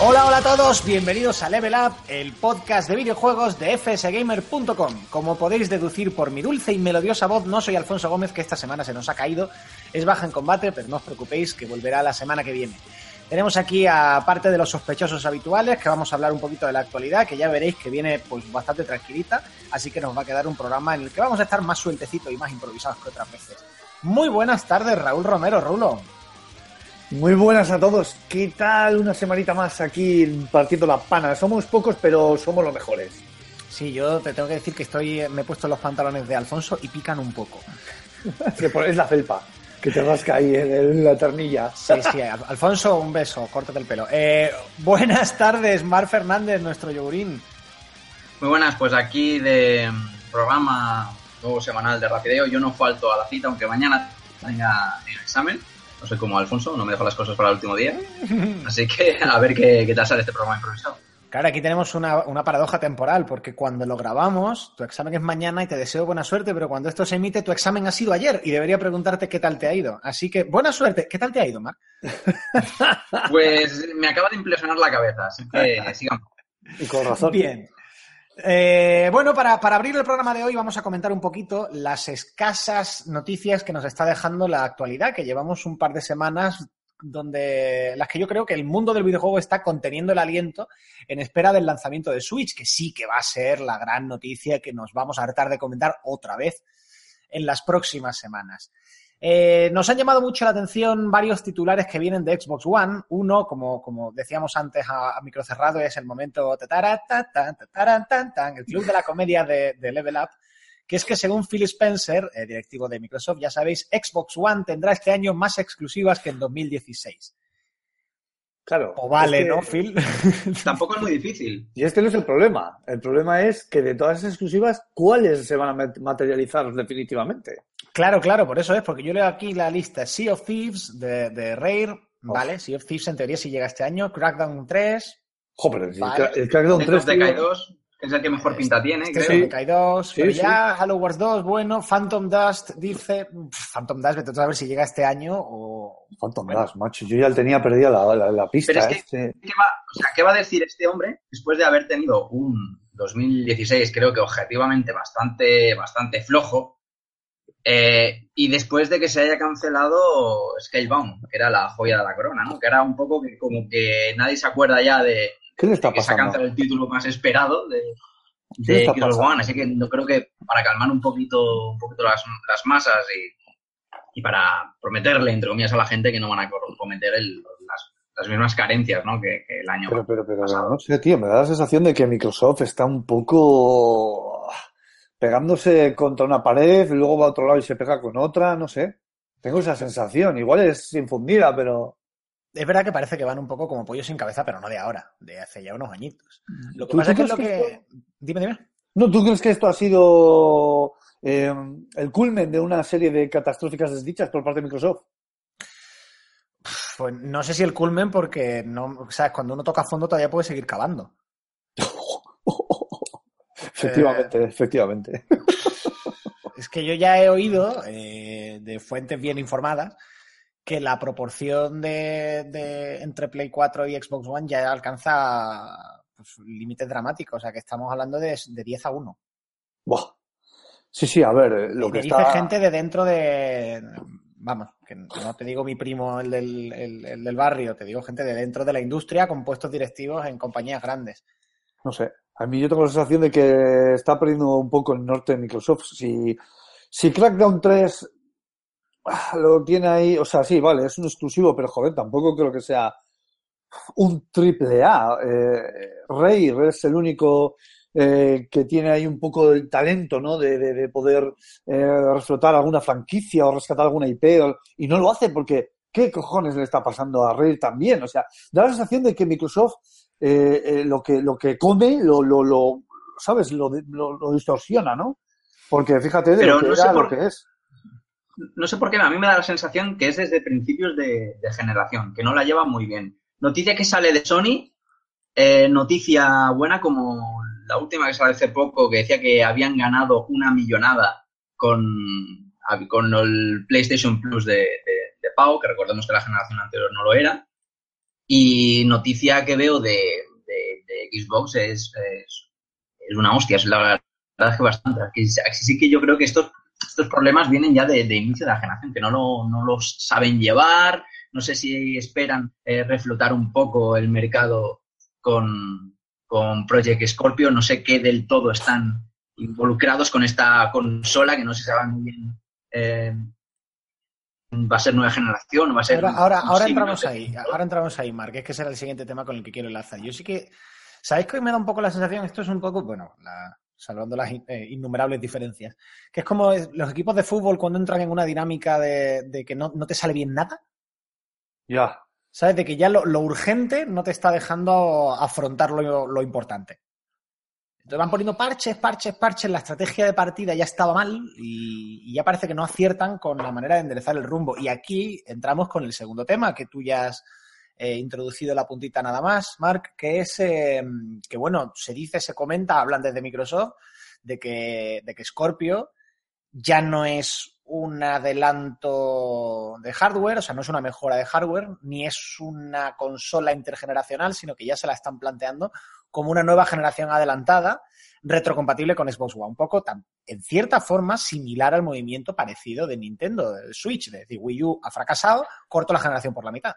Hola, hola a todos, bienvenidos a Level Up, el podcast de videojuegos de fsgamer.com. Como podéis deducir por mi dulce y melodiosa voz, no soy Alfonso Gómez, que esta semana se nos ha caído. Es baja en combate, pero no os preocupéis, que volverá la semana que viene. Tenemos aquí a parte de los sospechosos habituales, que vamos a hablar un poquito de la actualidad, que ya veréis que viene pues bastante tranquilita, así que nos va a quedar un programa en el que vamos a estar más sueltecitos y más improvisados que otras veces. Muy buenas tardes, Raúl Romero, Rulo. Muy buenas a todos, ¿qué tal una semanita más aquí partiendo la pana? Somos pocos pero somos los mejores. Sí, yo te tengo que decir que estoy, me he puesto los pantalones de Alfonso y pican un poco. Que por- Es la felpa, que te rasca ahí en, el- la ternilla. Sí, sí, Al- Alfonso, un beso, córtate el pelo. Eh, buenas tardes, Mar Fernández, nuestro yogurín. Muy buenas, pues aquí de programa nuevo semanal de Rapideo. Yo no falto a la cita, aunque mañana tenga, tenga examen. No soy como Alfonso, no me dejo las cosas para el último día. Así que a ver qué, qué tal sale este programa improvisado. Claro, aquí tenemos una, una paradoja temporal, porque cuando lo grabamos, tu examen es mañana y te deseo buena suerte, pero cuando esto se emite, tu examen ha sido ayer y debería preguntarte qué tal te ha ido. Así que, buena suerte. ¿Qué tal te ha ido, Mar? Pues me acaba de implosionar la cabeza, así que sigamos. Y con razón. Bien. Eh, bueno, para, para abrir el programa de hoy vamos a comentar un poquito las escasas noticias que nos está dejando la actualidad, que llevamos un par de semanas donde las que yo creo que el mundo del videojuego está conteniendo el aliento en espera del lanzamiento de Switch, que sí que va a ser la gran noticia que nos vamos a hartar de comentar otra vez en las próximas semanas. Eh, nos han llamado mucho la atención varios titulares que vienen de Xbox One. Uno, como, como decíamos antes a, a micro cerrado, es el momento tatara, tan, tan, el club de la comedia de, de Level Up, que es que según Phil Spencer, eh, directivo de Microsoft, ya sabéis, Xbox One tendrá este año más exclusivas que en 2016. Claro. O vale, es que- ¿no, Phil? Tampoco es muy difícil. Y este no es el problema. El problema es que de todas esas exclusivas, ¿cuáles se van a mat- materializar definitivamente? Claro, claro, por eso es, porque yo leo aquí la lista Sea of Thieves de, de Rare, ¿vale? Sea of Thieves en teoría sí llega este año, Crackdown 3, Joder, el, Vale. el Crackdown Death 3... of the tío, Kai 2, que es el que mejor pinta tiene, este es creo. el Kai 2, Sí, pero sí. ya Halo Wars 2, bueno, Phantom Dust dice, Phantom Dust, vete a ver si llega este año o... Phantom Bueno. Dust, macho. Yo ya tenía perdida la, la, la pista. Pero es que- este. ¿Qué va, o sea, ¿qué va a decir este hombre después de haber tenido un 2016, creo que objetivamente bastante, bastante flojo, eh, y después de que se haya cancelado Scalebound, que era la joya de la corona, ¿no? Que era un poco que como que nadie se acuerda ya de, ¿Qué le está de que se ha cancelado el título más esperado de, ¿Qué le de? One, así que yo creo que para calmar un poquito, un poquito las, las masas y, y para prometerle, entre comillas, a la gente que no van a cometer el- las, las mismas carencias, ¿no? Que, que el año Pero, pero, pero, pasado. no sé, tío, me da la sensación de que Microsoft está un poco pegándose contra una pared, luego va a otro lado y se pega con otra, no sé. Tengo esa sensación. Igual es infundida, pero Es verdad que parece que van un poco como pollo sin cabeza, pero no de ahora, de hace ya unos añitos. Lo que ¿Tú- pasa es que lo crees que... Dime, dime. ¿no? ¿Tú crees que esto ha sido eh, el culmen de una serie de catastróficas desdichas por parte de Microsoft? Pues no sé si el culmen porque no, sabes, cuando uno toca fondo todavía puede seguir cavando. Efectivamente, efectivamente. Es que yo ya he oído eh, de fuentes bien informadas que la proporción de, de entre Play 4 y Xbox One ya alcanza pues, límites dramáticos. O sea, que estamos hablando de, de 10 a 1. Buah. Sí, sí, a ver, eh, lo Y que dice está... gente de dentro de. Vamos, que no te digo mi primo, el del, el- el del barrio, te digo gente de dentro de la industria con puestos directivos en compañías grandes. No sé. A mí yo tengo la sensación de que está perdiendo un poco el norte de Microsoft. Si, si Crackdown 3 ah, lo tiene ahí, o sea, sí, vale, es un exclusivo, pero joder, tampoco creo que sea un triple A. Eh, Rey es el único eh, que tiene ahí un poco el talento, ¿no? De, de, de poder eh, reflotar alguna franquicia o rescatar alguna IP, y no lo hace porque ¿qué cojones le está pasando a Rey también? O sea, da la sensación de que Microsoft eh, eh, lo que lo que come lo, lo, lo ¿sabes? Lo, lo, distorsiona, ¿no? Porque fíjate de Pero lo que no era sé a lo por- que es. no sé por qué, a mí me da la sensación que es desde principios de, de generación, que no la lleva muy bien. Noticia que sale de Sony, eh, noticia buena como la última que sale hace poco, que decía que habían ganado una millonada con, con el PlayStation Plus de, de, de Pau, que recordemos que la generación anterior no lo era. Y noticia que veo de, de, Xbox es, es, una hostia, es la verdad que bastante. Aquí, aquí sí que yo creo que estos estos problemas vienen ya de, de inicio de la generación, que no, lo, no los saben llevar, no sé si esperan eh, reflotar un poco el mercado con, con Project Scorpio, no sé qué del todo están involucrados con esta consola, que no se sabe muy bien eh, va a ser nueva generación, va a ser... Ahora, ahora, entramos ahí, ahora entramos ahí, Mark, es que será el siguiente tema con el que quiero enlazar. Yo sí que, ¿sabéis que hoy me da un poco la sensación? Esto es un poco, bueno, la- salvando las in- eh, innumerables diferencias, que es como los equipos de fútbol cuando entran en una dinámica de, de que no, no te sale bien nada, Ya. ¿sabes? De que ya lo, lo urgente no te está dejando afrontar lo, lo importante. Entonces van poniendo parches, parches, parches, la estrategia de partida ya estaba mal y, ya parece que no aciertan con la manera de enderezar el rumbo. Y aquí entramos con el segundo tema que tú ya has eh, introducido la puntita nada más, Mark, que es eh, que, bueno, se dice, se comenta, hablan desde Microsoft, de que, de que Scorpio ya no es un adelanto de hardware, o sea, no es una mejora de hardware, ni es una consola intergeneracional, sino que ya se la están planteando como una nueva generación adelantada, retrocompatible con Xbox One. Un poco, tan- en cierta forma, similar al movimiento parecido de Nintendo, del Switch, de decir, Wii U ha fracasado, corto la generación por la mitad.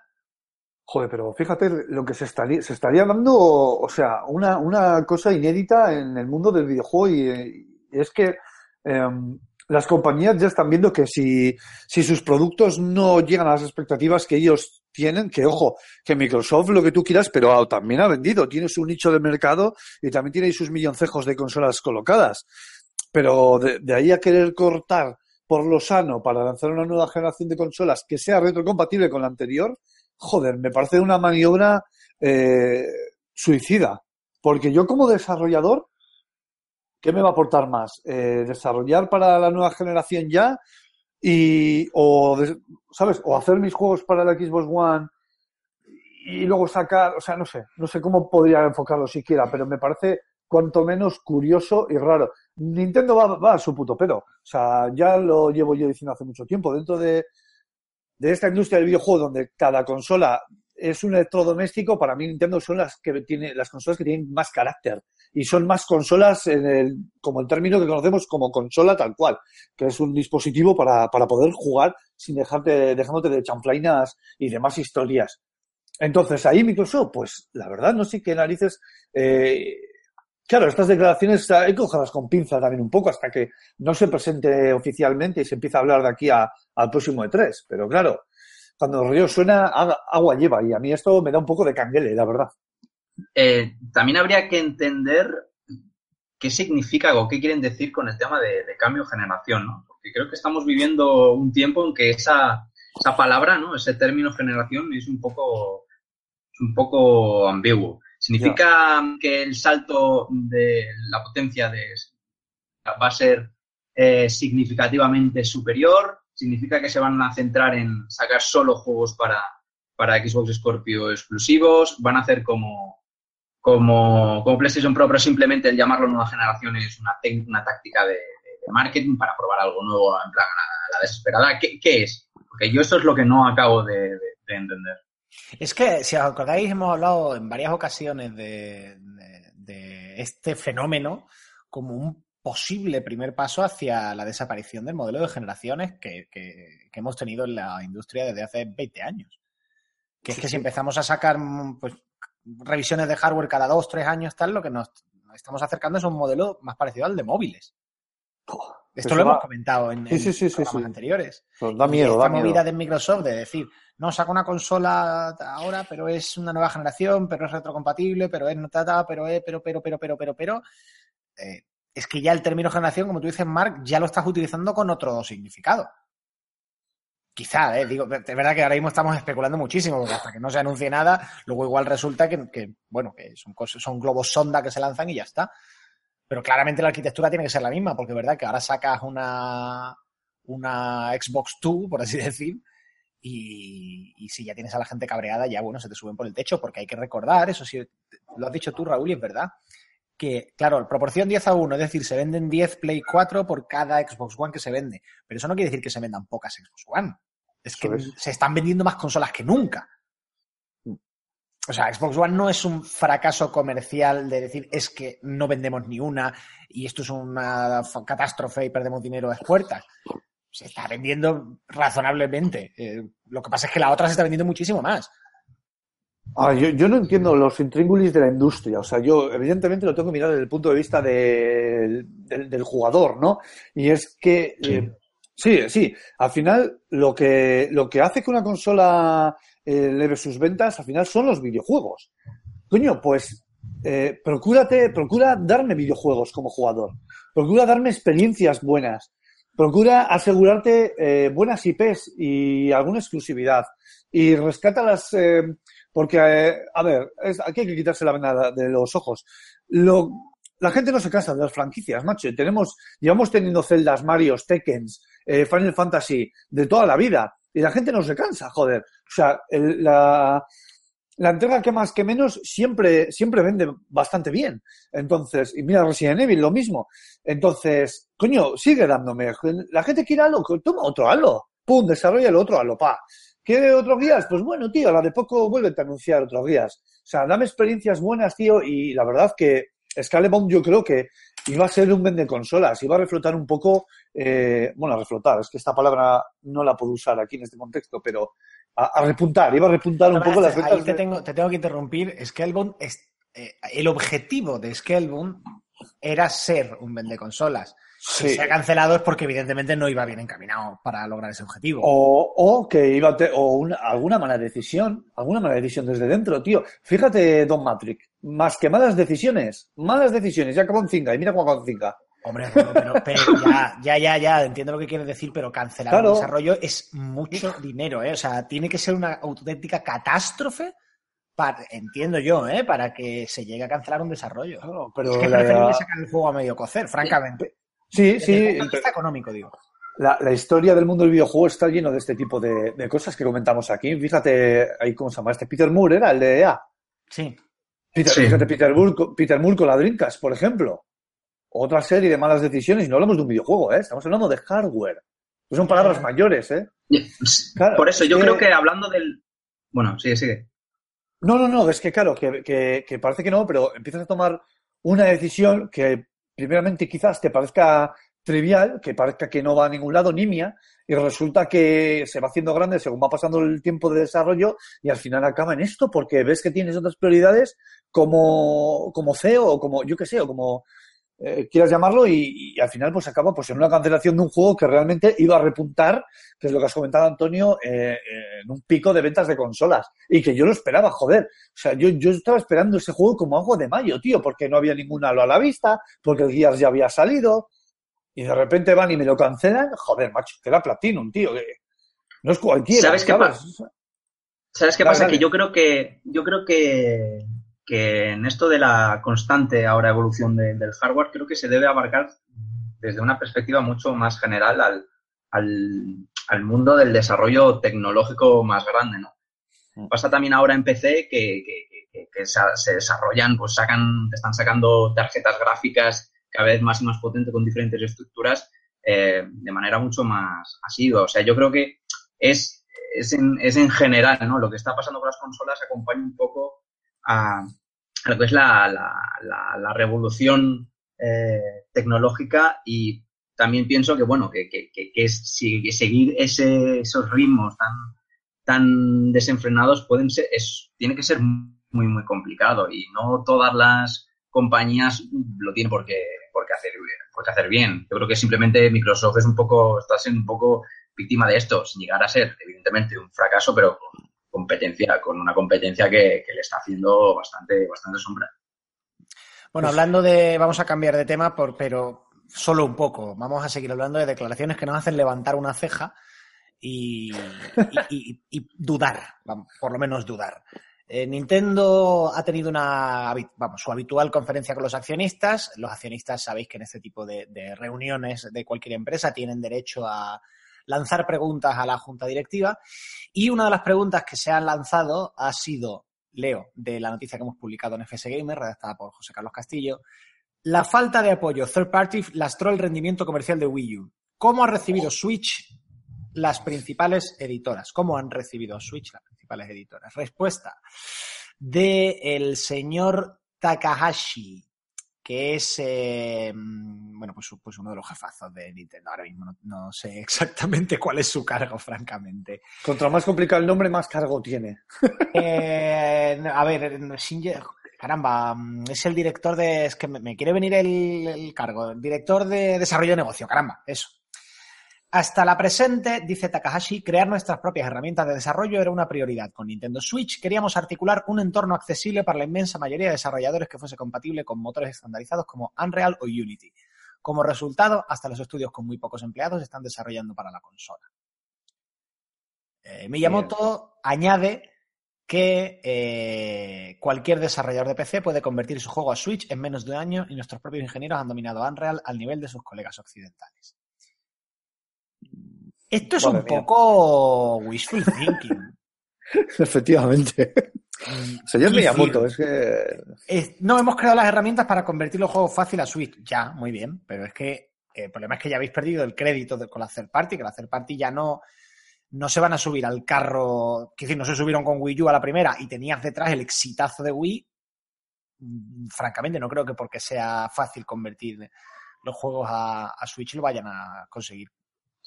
Joder, pero fíjate lo que se estaría, se estaría dando, o sea, una, una cosa inédita en el mundo del videojuego y, y es que em, las compañías ya están viendo que si, si sus productos no llegan a las expectativas que ellos tienen, que ojo, que Microsoft lo que tú quieras, pero ah, también ha vendido, tiene su nicho de mercado y también tiene sus milloncejos de consolas colocadas. Pero de, de ahí a querer cortar por lo sano para lanzar una nueva generación de consolas que sea retrocompatible con la anterior, joder, me parece una maniobra eh, suicida. Porque yo como desarrollador, ¿qué me va a aportar más? Eh, ¿Desarrollar para la nueva generación ya? Y, o, ¿sabes? O hacer mis juegos para la Xbox One y luego sacar, o sea, no sé, no sé cómo podría enfocarlo siquiera, pero me parece cuanto menos curioso y raro. Nintendo va, va a su puto pero. O sea, ya lo llevo yo diciendo hace mucho tiempo. Dentro de, de esta industria del videojuego donde cada consola es un electrodoméstico, para mí Nintendo son las que tiene, las consolas que tienen más carácter. Y son más consolas en el, como el término que conocemos como consola tal cual, que es un dispositivo para, para poder jugar sin dejarte, dejándote de chanflainas y demás historias. Entonces, ahí Microsoft, pues la verdad no sé qué narices. Eh, claro, estas declaraciones hay que cogerlas con pinza también un poco hasta que no se presente oficialmente y se empieza a hablar de aquí a- al próximo E3. Pero claro, cuando el río suena, agua lleva y a mí esto me da un poco de canguele, la verdad. Eh, también habría que entender qué significa o qué quieren decir con el tema de, de cambio generación, ¿no? Porque creo que estamos viviendo un tiempo en que esa, esa palabra, ¿no? Ese término generación es un poco, es un poco ambiguo. ¿Significa que el salto de la potencia de, va a ser eh, significativamente superior? ¿Significa que se van a centrar en sacar solo juegos para, para Xbox Scorpio exclusivos? ¿Van a hacer como, como, como PlayStation Pro, pero simplemente el llamarlo nueva generación es una, una táctica de, de- de marketing para probar algo nuevo en plan a la, a la desesperada? ¿Qué, qué es? Porque yo esto es lo que no acabo de, de- de entender. Es que, si os acordáis, hemos hablado en varias ocasiones de, de- de este fenómeno como un posible primer paso hacia la desaparición del modelo de generaciones que, que- que hemos tenido en la industria desde hace 20 años. Que es que si empezamos a sacar pues, revisiones de hardware cada dos, tres años, tal, lo que nos, estamos acercando es un modelo más parecido al de móviles. Esto lo hemos comentado en, Sí, programas anteriores. Pues da Y miedo, esta da miedo. movida de Microsoft de decir, no, saca una consola ahora, pero es una nueva generación, pero es retrocompatible, pero es no tata, pero es, pero, pero, pero, pero, pero, pero. eh, es que ya el término generación, como tú dices, Mark, ya lo estás utilizando con otro significado. Quizá, eh, digo, es verdad que ahora mismo estamos especulando muchísimo, porque hasta que no se anuncie nada, luego igual resulta que, bueno, que son, cosas, son globos sonda que se lanzan y ya está. Pero claramente la arquitectura tiene que ser la misma, porque es verdad que ahora sacas una, una Xbox 2, por así decir, y, y si ya tienes a la gente cabreada, ya bueno, se te suben por el techo, porque hay que recordar, eso sí, lo has dicho tú, Raúl, y es verdad, que, claro, proporción 10 a 1, es decir, se venden 10 Play 4 por cada Xbox One que se vende, pero eso no quiere decir que se vendan pocas Xbox One, es que es. se están vendiendo más consolas que nunca. O sea, Xbox One no es un fracaso comercial de decir es que no vendemos ni una y esto es una catástrofe y perdemos dinero a puertas. Se está vendiendo razonablemente. Eh, lo que pasa es que la otra se está vendiendo muchísimo más. Ah, yo, yo no entiendo los intríngulis de la industria. O sea, yo evidentemente lo tengo que mirar desde el punto de vista del- del, del jugador, ¿no? Y es que, eh, sí, sí, al final lo que, lo que hace que una consola eh, eleve sus ventas, al final son los videojuegos. Coño, pues eh, procúrate, procura darme videojuegos como jugador. Procura darme experiencias buenas. Procura asegurarte eh, buenas IPs y alguna exclusividad. Y rescátalas, eh, porque, eh, a ver, es- aquí hay que quitarse la venda de los ojos. Lo, la gente no se cansa de las franquicias, macho. Tenemos, llevamos teniendo Zeldas, Marios, Tekkens, eh, Final Fantasy de toda la vida. Y la gente no se cansa, joder. O sea, el- la, la entrega que más que menos siempre, siempre vende bastante bien. Entonces, y mira Resident Evil, lo mismo. Entonces, coño, sigue dándome. La gente quiere algo, toma otro halo. Pum, desarrolla el otro halo, pa. ¿Quiere otros guías? Pues bueno, tío, a la de poco vuelve a anunciar otros guías. O sea, dame experiencias buenas, tío, y la verdad que Scalebomb yo creo que iba a ser un vende consolas, iba a reflotar un poco, eh, bueno, a reflotar, es que esta palabra no la puedo usar aquí en este contexto, pero a, a repuntar, iba a repuntar un poco las Ahí ventas. te de- tengo, te tengo que interrumpir. Scalebound es, eh, el objetivo de Scalebound era ser un vende consolas. Si se ha cancelado es porque evidentemente no iba bien encaminado para lograr ese objetivo. O, o que iba a te- o una- alguna mala decisión, alguna mala decisión desde dentro, tío. Fíjate, Don Matrix, más que malas decisiones, malas decisiones, ya acabó en cinca, y mira cómo acabó en cinca. Hombre, pero, pero ya, ya, ya, ya, entiendo lo que quieres decir, pero cancelar Claro. un desarrollo es mucho dinero, ¿eh? O sea, tiene que ser una auténtica catástrofe, para, entiendo yo, ¿eh? Para que se llegue a cancelar un desarrollo. Claro, pero es que la- sacar el juego a medio cocer, francamente. Sí, Desde sí, el punto de vista económico, digo. La, la historia del mundo del videojuego está lleno de este tipo de, de cosas que comentamos aquí. Fíjate, ahí cómo se llama este Peter Moore, era el de EA. Sí. Peter, Sí. Fíjate, Peter Moore, con- Peter Moore con la Dreamcast, por ejemplo. Otra serie de malas decisiones, y no hablamos de un videojuego, ¿eh? Estamos hablando de hardware. Que son palabras mayores, ¿eh? Claro, Por eso es yo que- creo que hablando del... Bueno, sigue, sigue. No, no, no, es que claro, que, que- que parece que no, pero empiezas a tomar una decisión que primeramente quizás te parezca trivial, que parezca que no va a ningún lado, nimia, y resulta que se va haciendo grande según va pasando el tiempo de desarrollo y al final acaba en esto porque ves que tienes otras prioridades como, como CEO o como, yo qué sé, o como eh, quieras llamarlo y, y al final pues acaba pues en una cancelación de un juego que realmente iba a repuntar, que es lo que has comentado Antonio, eh, eh, en un pico de ventas de consolas y que yo lo esperaba, joder. O sea, yo, yo estaba esperando ese juego como agua de mayo, tío, porque no había ningún halo a la vista, porque el Gears ya había salido y de repente van y me lo cancelan, joder, macho, que era Platinum, tío, que no es cualquiera. ¿Sabes qué ¿Sabes qué Dale, pasa? dale. Que yo creo que yo creo que, que en esto de la constante ahora evolución de- del hardware, creo que se debe abarcar desde una perspectiva mucho más general al, al, al mundo del desarrollo tecnológico más grande, ¿no? Mm. Pasa también ahora en PC que, que- que- que se, se desarrollan, pues sacan, están sacando tarjetas gráficas cada vez más y más potentes con diferentes estructuras eh, de manera mucho más asidua. O sea, yo creo que es, es, en, es en general, ¿no? Lo que está pasando con las consolas acompaña un poco a, lo que es la, la, la, revolución eh, tecnológica y también pienso que, bueno, que, que, que, que seguir ese, esos ritmos tan, tan desenfrenados pueden ser, es, tiene que ser muy, muy complicado y no todas las compañías lo tienen por qué, hacer, por hacer bien. Yo creo que simplemente Microsoft es un poco, está siendo un poco víctima de esto, sin llegar a ser, evidentemente, un fracaso, pero competencia, con una competencia que, le está haciendo bastante, bastante sombra. Bueno, hablando de. Vamos a cambiar de tema, por, pero solo un poco. Vamos a seguir hablando de declaraciones que nos hacen levantar una ceja y, dudar, por lo menos dudar. Eh, Nintendo ha tenido una, su habitual conferencia con los accionistas. Los accionistas sabéis que en este tipo de reuniones de cualquier empresa tienen derecho a lanzar preguntas a la junta directiva. Y una de las preguntas que se han lanzado ha sido, leo, de la noticia que hemos publicado en FS Gamer, redactada por José Carlos Castillo, la falta de apoyo third party lastró el rendimiento comercial de Wii U. ¿Cómo ha recibido Switch las principales editoras? ¿Cómo han recibido Switch las principales editoras? Respuesta de el señor Takahashi, que es eh, bueno pues, pues uno de los jefazos de Nintendo. Ahora mismo no, no sé exactamente cuál es su cargo, francamente. Contra más complicado el nombre, más cargo tiene. Eh, a ver, Shinji- caramba, mm, es el director de. Es que me, me quiere venir el, el cargo. Director de desarrollo de negocio, caramba, eso. Hasta la presente, dice Takahashi, crear nuestras propias herramientas de desarrollo era una prioridad. Con Nintendo Switch queríamos articular un entorno accesible para la inmensa mayoría de desarrolladores que fuese compatible con motores estandarizados como Unreal o Unity. Como resultado, hasta los estudios con muy pocos empleados están desarrollando para la consola. Eh, Miyamoto añade que eh, cualquier desarrollador de PC puede convertir su juego a Switch en menos de un año y nuestros propios ingenieros han dominado Unreal al nivel de sus colegas occidentales. Esto es Madre un mía. poco wishful thinking. Efectivamente. Señor Qué Miyamoto, es que. Es- no hemos creado las herramientas para convertir los juegos fácil a Switch. Ya, muy bien, pero es que eh, el problema es que ya habéis perdido el crédito de- con la third party, que la third party ya no, no se van a subir al carro, que decir, no se subieron con Wii U a la primera y tenías detrás el exitazo de Wii. Mm, Francamente, no creo que porque sea fácil convertir los juegos a, a Switch lo vayan a conseguir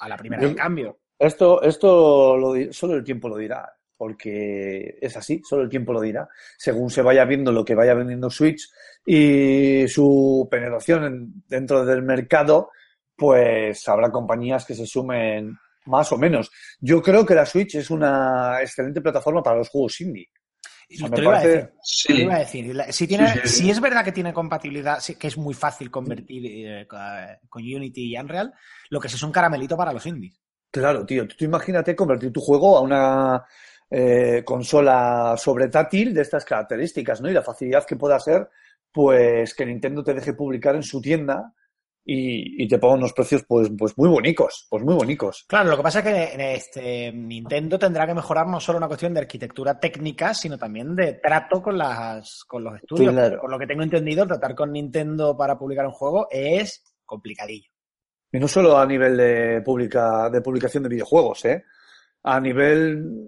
a la primera de cambio. Esto, esto lo solo el tiempo lo dirá, porque es así, solo el tiempo lo dirá. Según se vaya viendo lo que vaya vendiendo Switch y su penetración en- dentro del mercado, pues habrá compañías que se sumen más o menos. Yo creo que la Switch es una excelente plataforma para los juegos indie. Te lo iba a decir. Te lo Sí, iba a decir. Si, tiene, Sí, sí, sí. si es verdad que tiene compatibilidad, que es muy fácil convertir eh, con Unity y Unreal, lo que sí es un caramelito para los indies. Claro, tío. Tú imagínate convertir tu juego a una eh, consola sobretátil de estas características, ¿no? Y la facilidad que pueda ser, pues que Nintendo te deje publicar en su tienda y, y te ponga unos precios, pues, pues muy bonitos, pues muy bonitos. Claro, lo que pasa es que en este, Nintendo tendrá que mejorar no solo una cuestión de arquitectura técnica, sino también de trato con, las, con los estudios. Claro. Por lo que tengo entendido, tratar con Nintendo para publicar un juego es complicadillo. Y no solo a nivel de, publica, de publicación de videojuegos, ¿eh? A nivel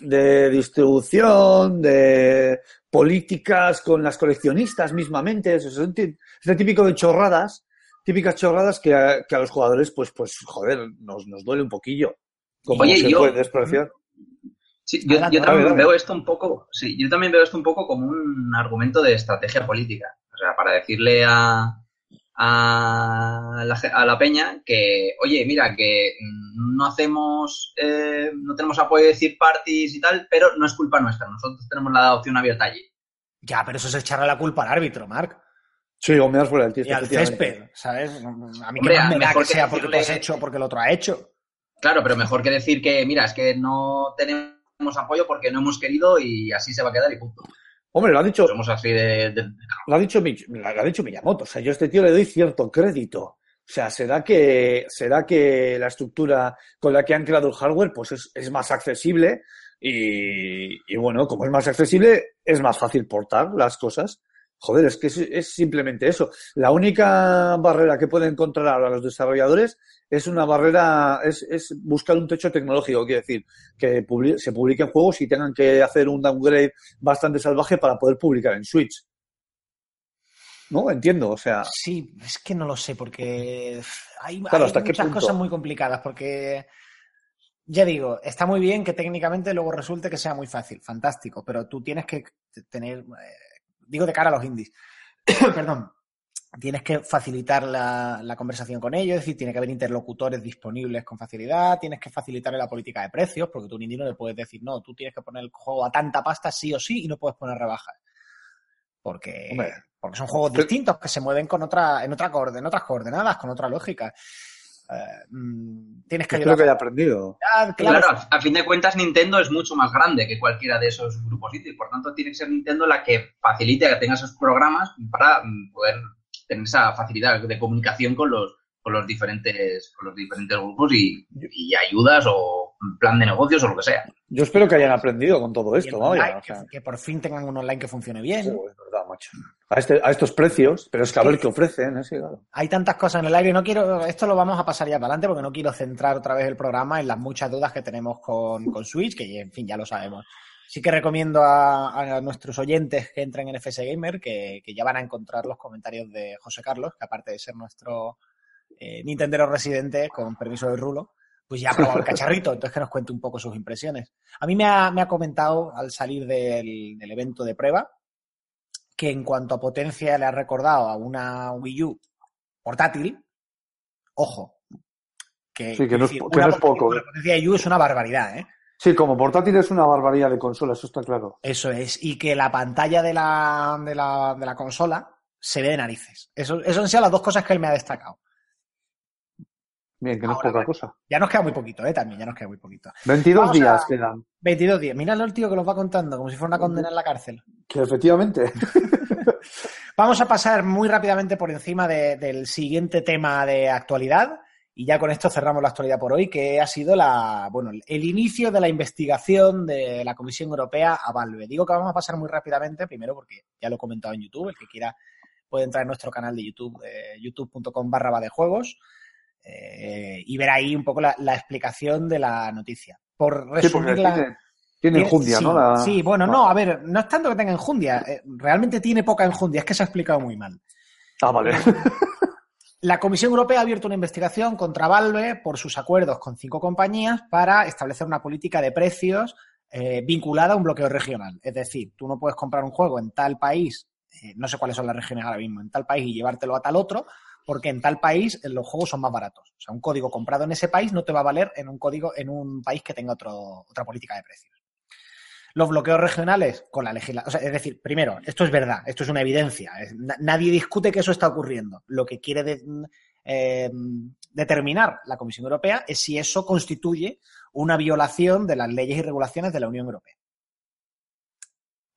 de distribución, de políticas con las coleccionistas mismamente. Es este típico de chorradas, típicas chorradas que a, que a los jugadores, pues, pues, joder, nos, nos duele un poquillo. Como Oye, se yo- puede despreciar. Sí, yo, también veo esto un poco, sí, yo también veo esto un poco como un argumento de estrategia política. O sea, para decirle a, a, la, a la peña que, oye, mira, que mm, no hacemos, eh, no tenemos apoyo de third parties y tal, pero no es culpa nuestra. Nosotros tenemos la opción abierta allí. Ya, pero eso es echarle la culpa al árbitro, Marc. Sí, o me das fuera del Y tiesto, al efectivamente. césped, ¿sabes? A mí Hombre, que me da mejor que que sea porque tú has hecho porque el otro ha hecho. Claro, pero mejor que decir que, mira, es que no tenemos apoyo porque no hemos querido y así se va a quedar y punto. Hombre, lo ha dicho, Somos así de, de- lo ha dicho, lo ha dicho Miyamoto. O sea, yo a este tío le doy cierto crédito. O sea, será que, será que la estructura con la que han creado el hardware, pues es, es más accesible y, y bueno, como es más accesible, es más fácil portar las cosas. Joder, es que es, es simplemente eso. La única barrera que pueden encontrar ahora los desarrolladores es una barrera, es, es buscar un techo tecnológico, quiere decir, que se publiquen juegos y tengan que hacer un downgrade bastante salvaje para poder publicar en Switch. ¿No? Entiendo, o sea, Sí, es que no lo sé, porque hay, Claro, hay ¿hasta qué muchas cosas muy complicadas, porque ya digo, está muy bien que técnicamente luego resulte que sea muy fácil, fantástico, pero tú tienes que tener, eh, digo de cara a los indies, perdón, tienes que facilitar la, la conversación con ellos, es decir, tiene que haber interlocutores disponibles con facilidad, tienes que facilitarle la política de precios, porque tú ni no le puedes decir, no, tú tienes que poner el juego a tanta pasta sí o sí y no puedes poner rebajas. Porque, Hombre. porque son juegos Pero- distintos que se mueven con otra, en, otra en otras coordenadas, con otra lógica. Eh, mm, tienes que Espero que haya ayudar. aprendido. Claro, Claro, a, a fin de cuentas Nintendo es mucho más grande que cualquiera de esos grupos indie, por tanto tiene que ser Nintendo la que facilite que tenga esos programas para mm, poder tener esa facilidad de comunicación con los con los diferentes con los diferentes grupos y, y ayudas o plan de negocios o lo que sea. Yo espero que hayan aprendido con todo esto, vaya. online, o sea, que, que por fin tengan un online que funcione bien. es verdad, macho. A, este- a estos precios, pero es que a ver qué ofrecen, ¿eh? Sí, claro. Hay tantas cosas en el aire. No quiero, esto lo vamos a pasar ya para adelante porque no quiero centrar otra vez el programa en las muchas dudas que tenemos con, con Switch, que en fin, ya lo sabemos. Sí que recomiendo a, a nuestros oyentes que entren en FS Gamer, que, que ya van a encontrar los comentarios de José Carlos, que aparte de ser nuestro eh, Nintendero residente, con permiso del rulo, pues ya ha probado el cacharrito, entonces que nos cuente un poco sus impresiones. A mí me ha, me ha comentado al salir del, del evento de prueba que en cuanto a potencia le ha recordado a una Wii U portátil, ojo, que, Sí, que no es decir, que una no es poco, una eh. potencia de Wii U es una barbaridad, ¿eh? Sí, como portátil es una barbaridad de consola, eso está claro. Eso es. Y que la pantalla de la, de la, de la consola se ve de narices. Eso, eso han sido las dos cosas que él me ha destacado. Bien, que no Ahora, es poca cosa. Ya nos queda muy poquito, ¿eh? También, ya nos queda muy poquito. 22 Vamos a- días quedan. 22 días. Míralo el tío que los va contando, como si fuera una condena en la cárcel. Que efectivamente. Vamos a pasar muy rápidamente por encima de- del siguiente tema de actualidad y ya con esto cerramos la actualidad por hoy, que ha sido la, bueno, el inicio de la investigación de la Comisión Europea a Valve. Digo que vamos a pasar muy rápidamente, primero porque ya lo he comentado en YouTube, el que quiera puede entrar en nuestro canal de YouTube, eh, youtube.com barra de juegos, eh, y ver ahí un poco la, la explicación de la noticia. Por Sí, resumirla... tiene, tiene enjundia, sí, ¿no? La- Sí, bueno, Ah. no, a ver, no es tanto que tenga enjundia, eh, realmente tiene poca enjundia, es que se ha explicado muy mal. Ah, vale. La Comisión Europea ha abierto una investigación contra Valve por sus acuerdos con cinco compañías para establecer una política de precios eh, vinculada a un bloqueo regional. Es decir, tú no puedes comprar un juego en tal país, eh, no sé cuáles son las regiones ahora mismo, en tal país y llevártelo a tal otro, porque en tal país eh, los juegos son más baratos. O sea, un código comprado en ese país no te va a valer en un código en un país que tenga otro, otra política de precios. Los bloqueos regionales con la legislación. Es decir, primero, esto es verdad, esto es una evidencia. nadie discute que eso está ocurriendo. Lo que quiere de- eh, determinar la Comisión Europea es si eso constituye una violación de las leyes y regulaciones de la Unión Europea.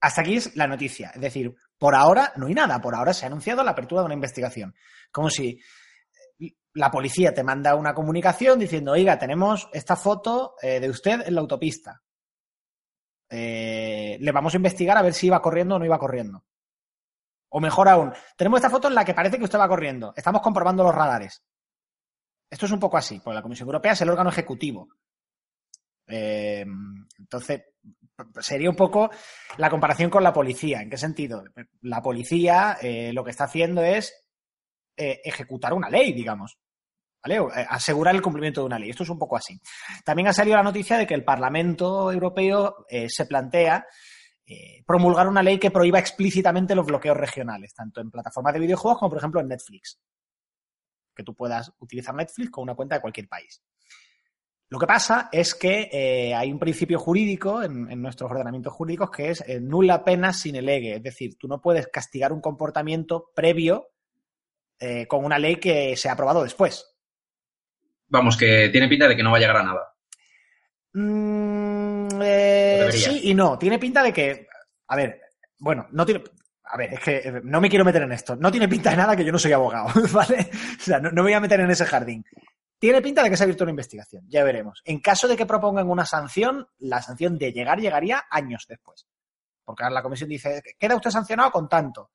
Hasta aquí es la noticia. Es decir, por ahora no hay nada. Por ahora se ha anunciado la apertura de una investigación. Como si la policía te manda una comunicación diciendo, oiga, tenemos esta foto eh, de usted en la autopista. Eh, le vamos a investigar a ver si iba corriendo o no iba corriendo. O mejor aún, tenemos esta foto en la que parece que usted va corriendo. Estamos comprobando los radares. Esto es un poco así, porque la Comisión Europea es el órgano ejecutivo. Eh, entonces, sería un poco la comparación con la policía. ¿En qué sentido? La policía eh, lo que está haciendo es eh, ejecutar una ley, digamos. ¿Vale? Eh, asegurar el cumplimiento de una ley. Esto es un poco así. También ha salido la noticia de que el Parlamento Europeo se plantea promulgar una ley que prohíba explícitamente los bloqueos regionales, tanto en plataformas de videojuegos como, por ejemplo, en Netflix. Que tú puedas utilizar Netflix con una cuenta de cualquier país. Lo que pasa es que eh, hay un principio jurídico en, en, nuestros ordenamientos jurídicos que es eh, nula pena sin elegue. Es decir, tú no puedes castigar un comportamiento previo eh, con una ley que se ha aprobado después. Vamos, que tiene pinta de que no va a llegar a nada. Mm, sí y no. Tiene pinta de que. A ver, bueno, no tiene. A ver, es que no me quiero meter en esto. No tiene pinta de nada que yo no soy abogado, ¿vale? O sea, no, no me voy a meter en ese jardín. Tiene pinta de que se ha abierto una investigación, ya veremos. En caso de que propongan una sanción, la sanción de llegar llegaría años después. Porque ahora la comisión dice, queda usted sancionado con tanto.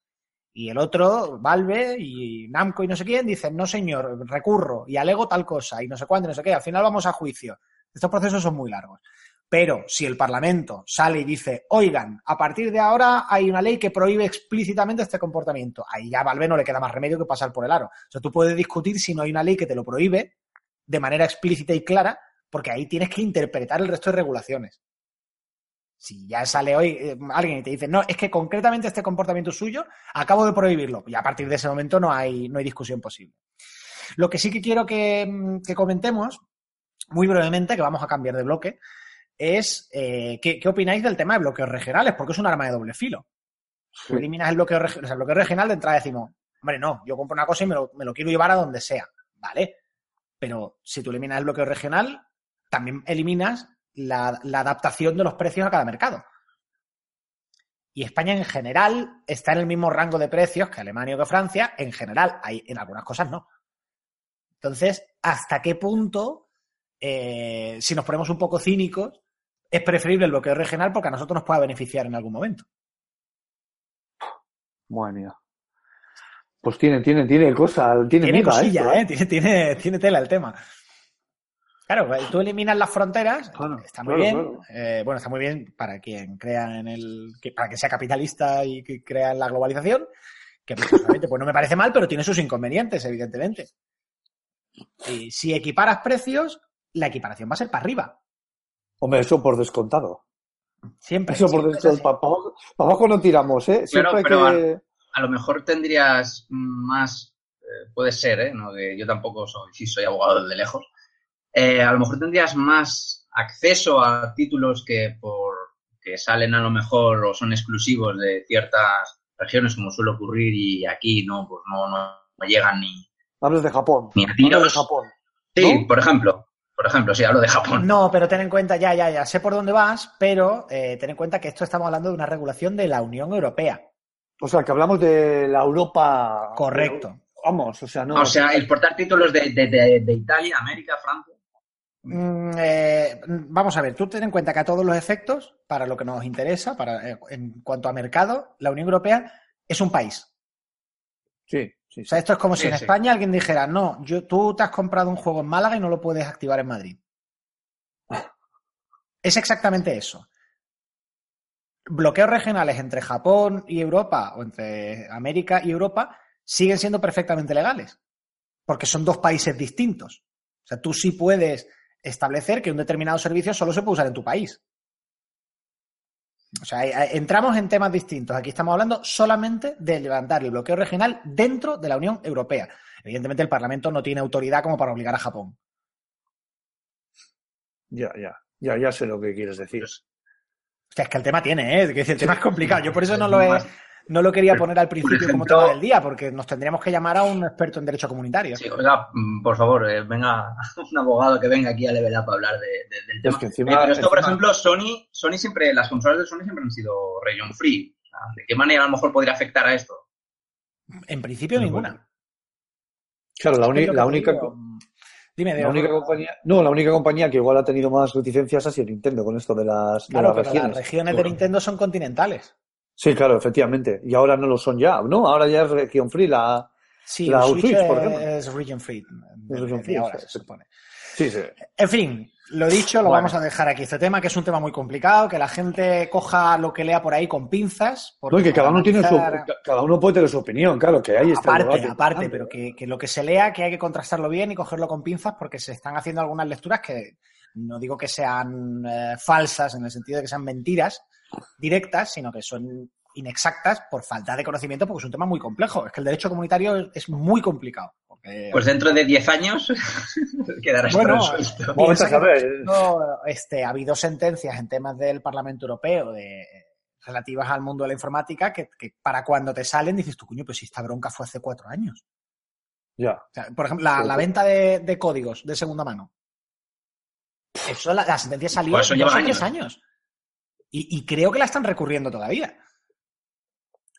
Y el otro, Valve y Namco y no sé quién, dicen, no señor, recurro y alego tal cosa y no sé cuándo, no sé qué. Al final vamos a juicio. Estos procesos son muy largos. Pero si el Parlamento sale y dice, oigan, a partir de ahora hay una ley que prohíbe explícitamente este comportamiento, ahí ya a Valve no le queda más remedio que pasar por el aro. O sea, tú puedes discutir si no hay una ley que te lo prohíbe de manera explícita y clara, porque ahí tienes que interpretar el resto de regulaciones. Si ya sale hoy eh, alguien y te dice, no, es que concretamente este comportamiento suyo, acabo de prohibirlo. Y a partir de ese momento no hay, no hay discusión posible. Lo que sí que quiero que, mm, que comentemos, muy brevemente, que vamos a cambiar de bloque, es eh, ¿qué, qué opináis del tema de bloqueos regionales, porque es un arma de doble filo. Eliminas el bloqueo, o sea, el bloqueo regional de entrada decimos, hombre, no, yo compro una cosa y me lo, me lo quiero llevar a donde sea, ¿vale? Pero si tú eliminas el bloqueo regional, también eliminas la, adaptación de los precios a cada mercado. Y España en general está en el mismo rango de precios que Alemania o que Francia, en general, hay, en algunas cosas no. Entonces, ¿hasta qué punto, eh, si nos ponemos un poco cínicos, es preferible el bloqueo regional porque a nosotros nos pueda beneficiar en algún momento? Mía. Pues tiene, tiene, tiene cosa, tiene, Tiene miga cosilla, esto, ¿eh? Tiene, tiene, tiene tela el tema. Claro, pues, tú eliminas las fronteras, Claro, está muy claro, bien. claro. eh, bueno, está muy bien para quien crea en el. que- para que sea capitalista y que crea en la globalización. Que personalmente, pues no me parece mal, pero tiene sus inconvenientes, evidentemente. Y si equiparas precios, la equiparación va a ser para arriba. Hombre, eso por descontado. Siempre. Eso por siempre descontado. Para abajo, no tiramos, ¿eh? Siempre hay pero que... A lo mejor tendrías más, eh, puede ser, ¿eh? No, que yo tampoco soy, sí soy abogado de lejos. Eh, a lo mejor tendrías más acceso a títulos que por que salen a lo mejor o son exclusivos de ciertas regiones, como suele ocurrir, y aquí no, pues no, no, no llegan ni, Hablas de Japón. ni a Hablas de tiros. Japón. Sí, ¿no? por ejemplo. Por ejemplo, sí, hablo de Japón. No, pero ten en cuenta, ya, ya, ya, sé por dónde vas, pero eh, ten en cuenta que esto estamos hablando de una regulación de la Unión Europea. O sea, que hablamos de la Europa... Correcto. Vamos, o sea, no... o sea, exportar títulos de, de, de, de Italia, América, Francia. Mm, eh, vamos a ver, tú ten en cuenta que a todos los efectos, para lo que nos interesa, para, eh, en cuanto a mercado, la Unión Europea es un país. Sí, sí, O sea, esto es como si en sí. España alguien dijera, no, yo, tú te has comprado un juego en Málaga y no lo puedes activar en Madrid. Es exactamente eso. Bloqueos regionales entre Japón y Europa o entre América y Europa siguen siendo perfectamente legales, porque son dos países distintos. O sea, tú sí puedes establecer que un determinado servicio solo se puede usar en tu país. O sea, entramos en temas distintos. Aquí estamos hablando solamente de levantar el bloqueo regional dentro de la Unión Europea. Evidentemente, el Parlamento no tiene autoridad como para obligar a Japón. Ya, ya. Ya, ya sé lo que quieres decir. O sea, es que el tema tiene, ¿eh? Es que el tema es complicado. Yo por eso no lo, he- no lo quería poner al principio como tema del día, porque nos tendríamos que llamar a un experto en derecho comunitario. Sí, oiga, mm, por favor, eh, venga un abogado que venga aquí a Level Up a hablar de- de- del tema. que encima- Eh, pero esto, por ejemplo, Sony, Sony siempre, las consolas de Sony siempre han sido region free. ¿De qué manera a lo mejor podría afectar a esto? En principio, ninguna. Claro, la, Es única... digo, Dime, La única compañía, no, la única compañía que igual ha tenido más reticencias ha sido Nintendo con esto de las, de Claro, las pero regiones. las regiones de Nintendo son continentales. Sí, claro, efectivamente. Y ahora no lo son ya, ¿no? Ahora ya es región free la... Sí, La Switch, Switch, por es, ejemplo. es region free. Es region desde free, ahora, se supone. Sí, sí. En fin, lo dicho, lo Bueno. vamos a dejar aquí este tema, que es un tema muy complicado, que la gente coja lo que lea por ahí con pinzas. No, y que cada uno tiene su, cada uno puede tener su opinión, claro, que ahí está Aparte, aparte, pero que, que lo que se lea, que hay que contrastarlo bien y cogerlo con pinzas, porque se están haciendo algunas lecturas que no digo que sean eh, falsas en el sentido de que sean mentiras directas, sino que son inexactas por falta de conocimiento, porque es un tema muy complejo. Es que el derecho comunitario es muy complicado. Porque, Pues dentro de 10 años quedará esto Bueno, resuelto. Vamos a saber. este, ha habido sentencias en temas del Parlamento Europeo de, relativas al mundo de la informática que, que para cuando te salen dices tú, coño, pues si esta bronca fue hace cuatro años. Ya. O sea, por ejemplo, la, venta de, de códigos de segunda mano. Eso, la, la sentencia salió Pues o tres años. años. Y, y creo que la están recurriendo todavía.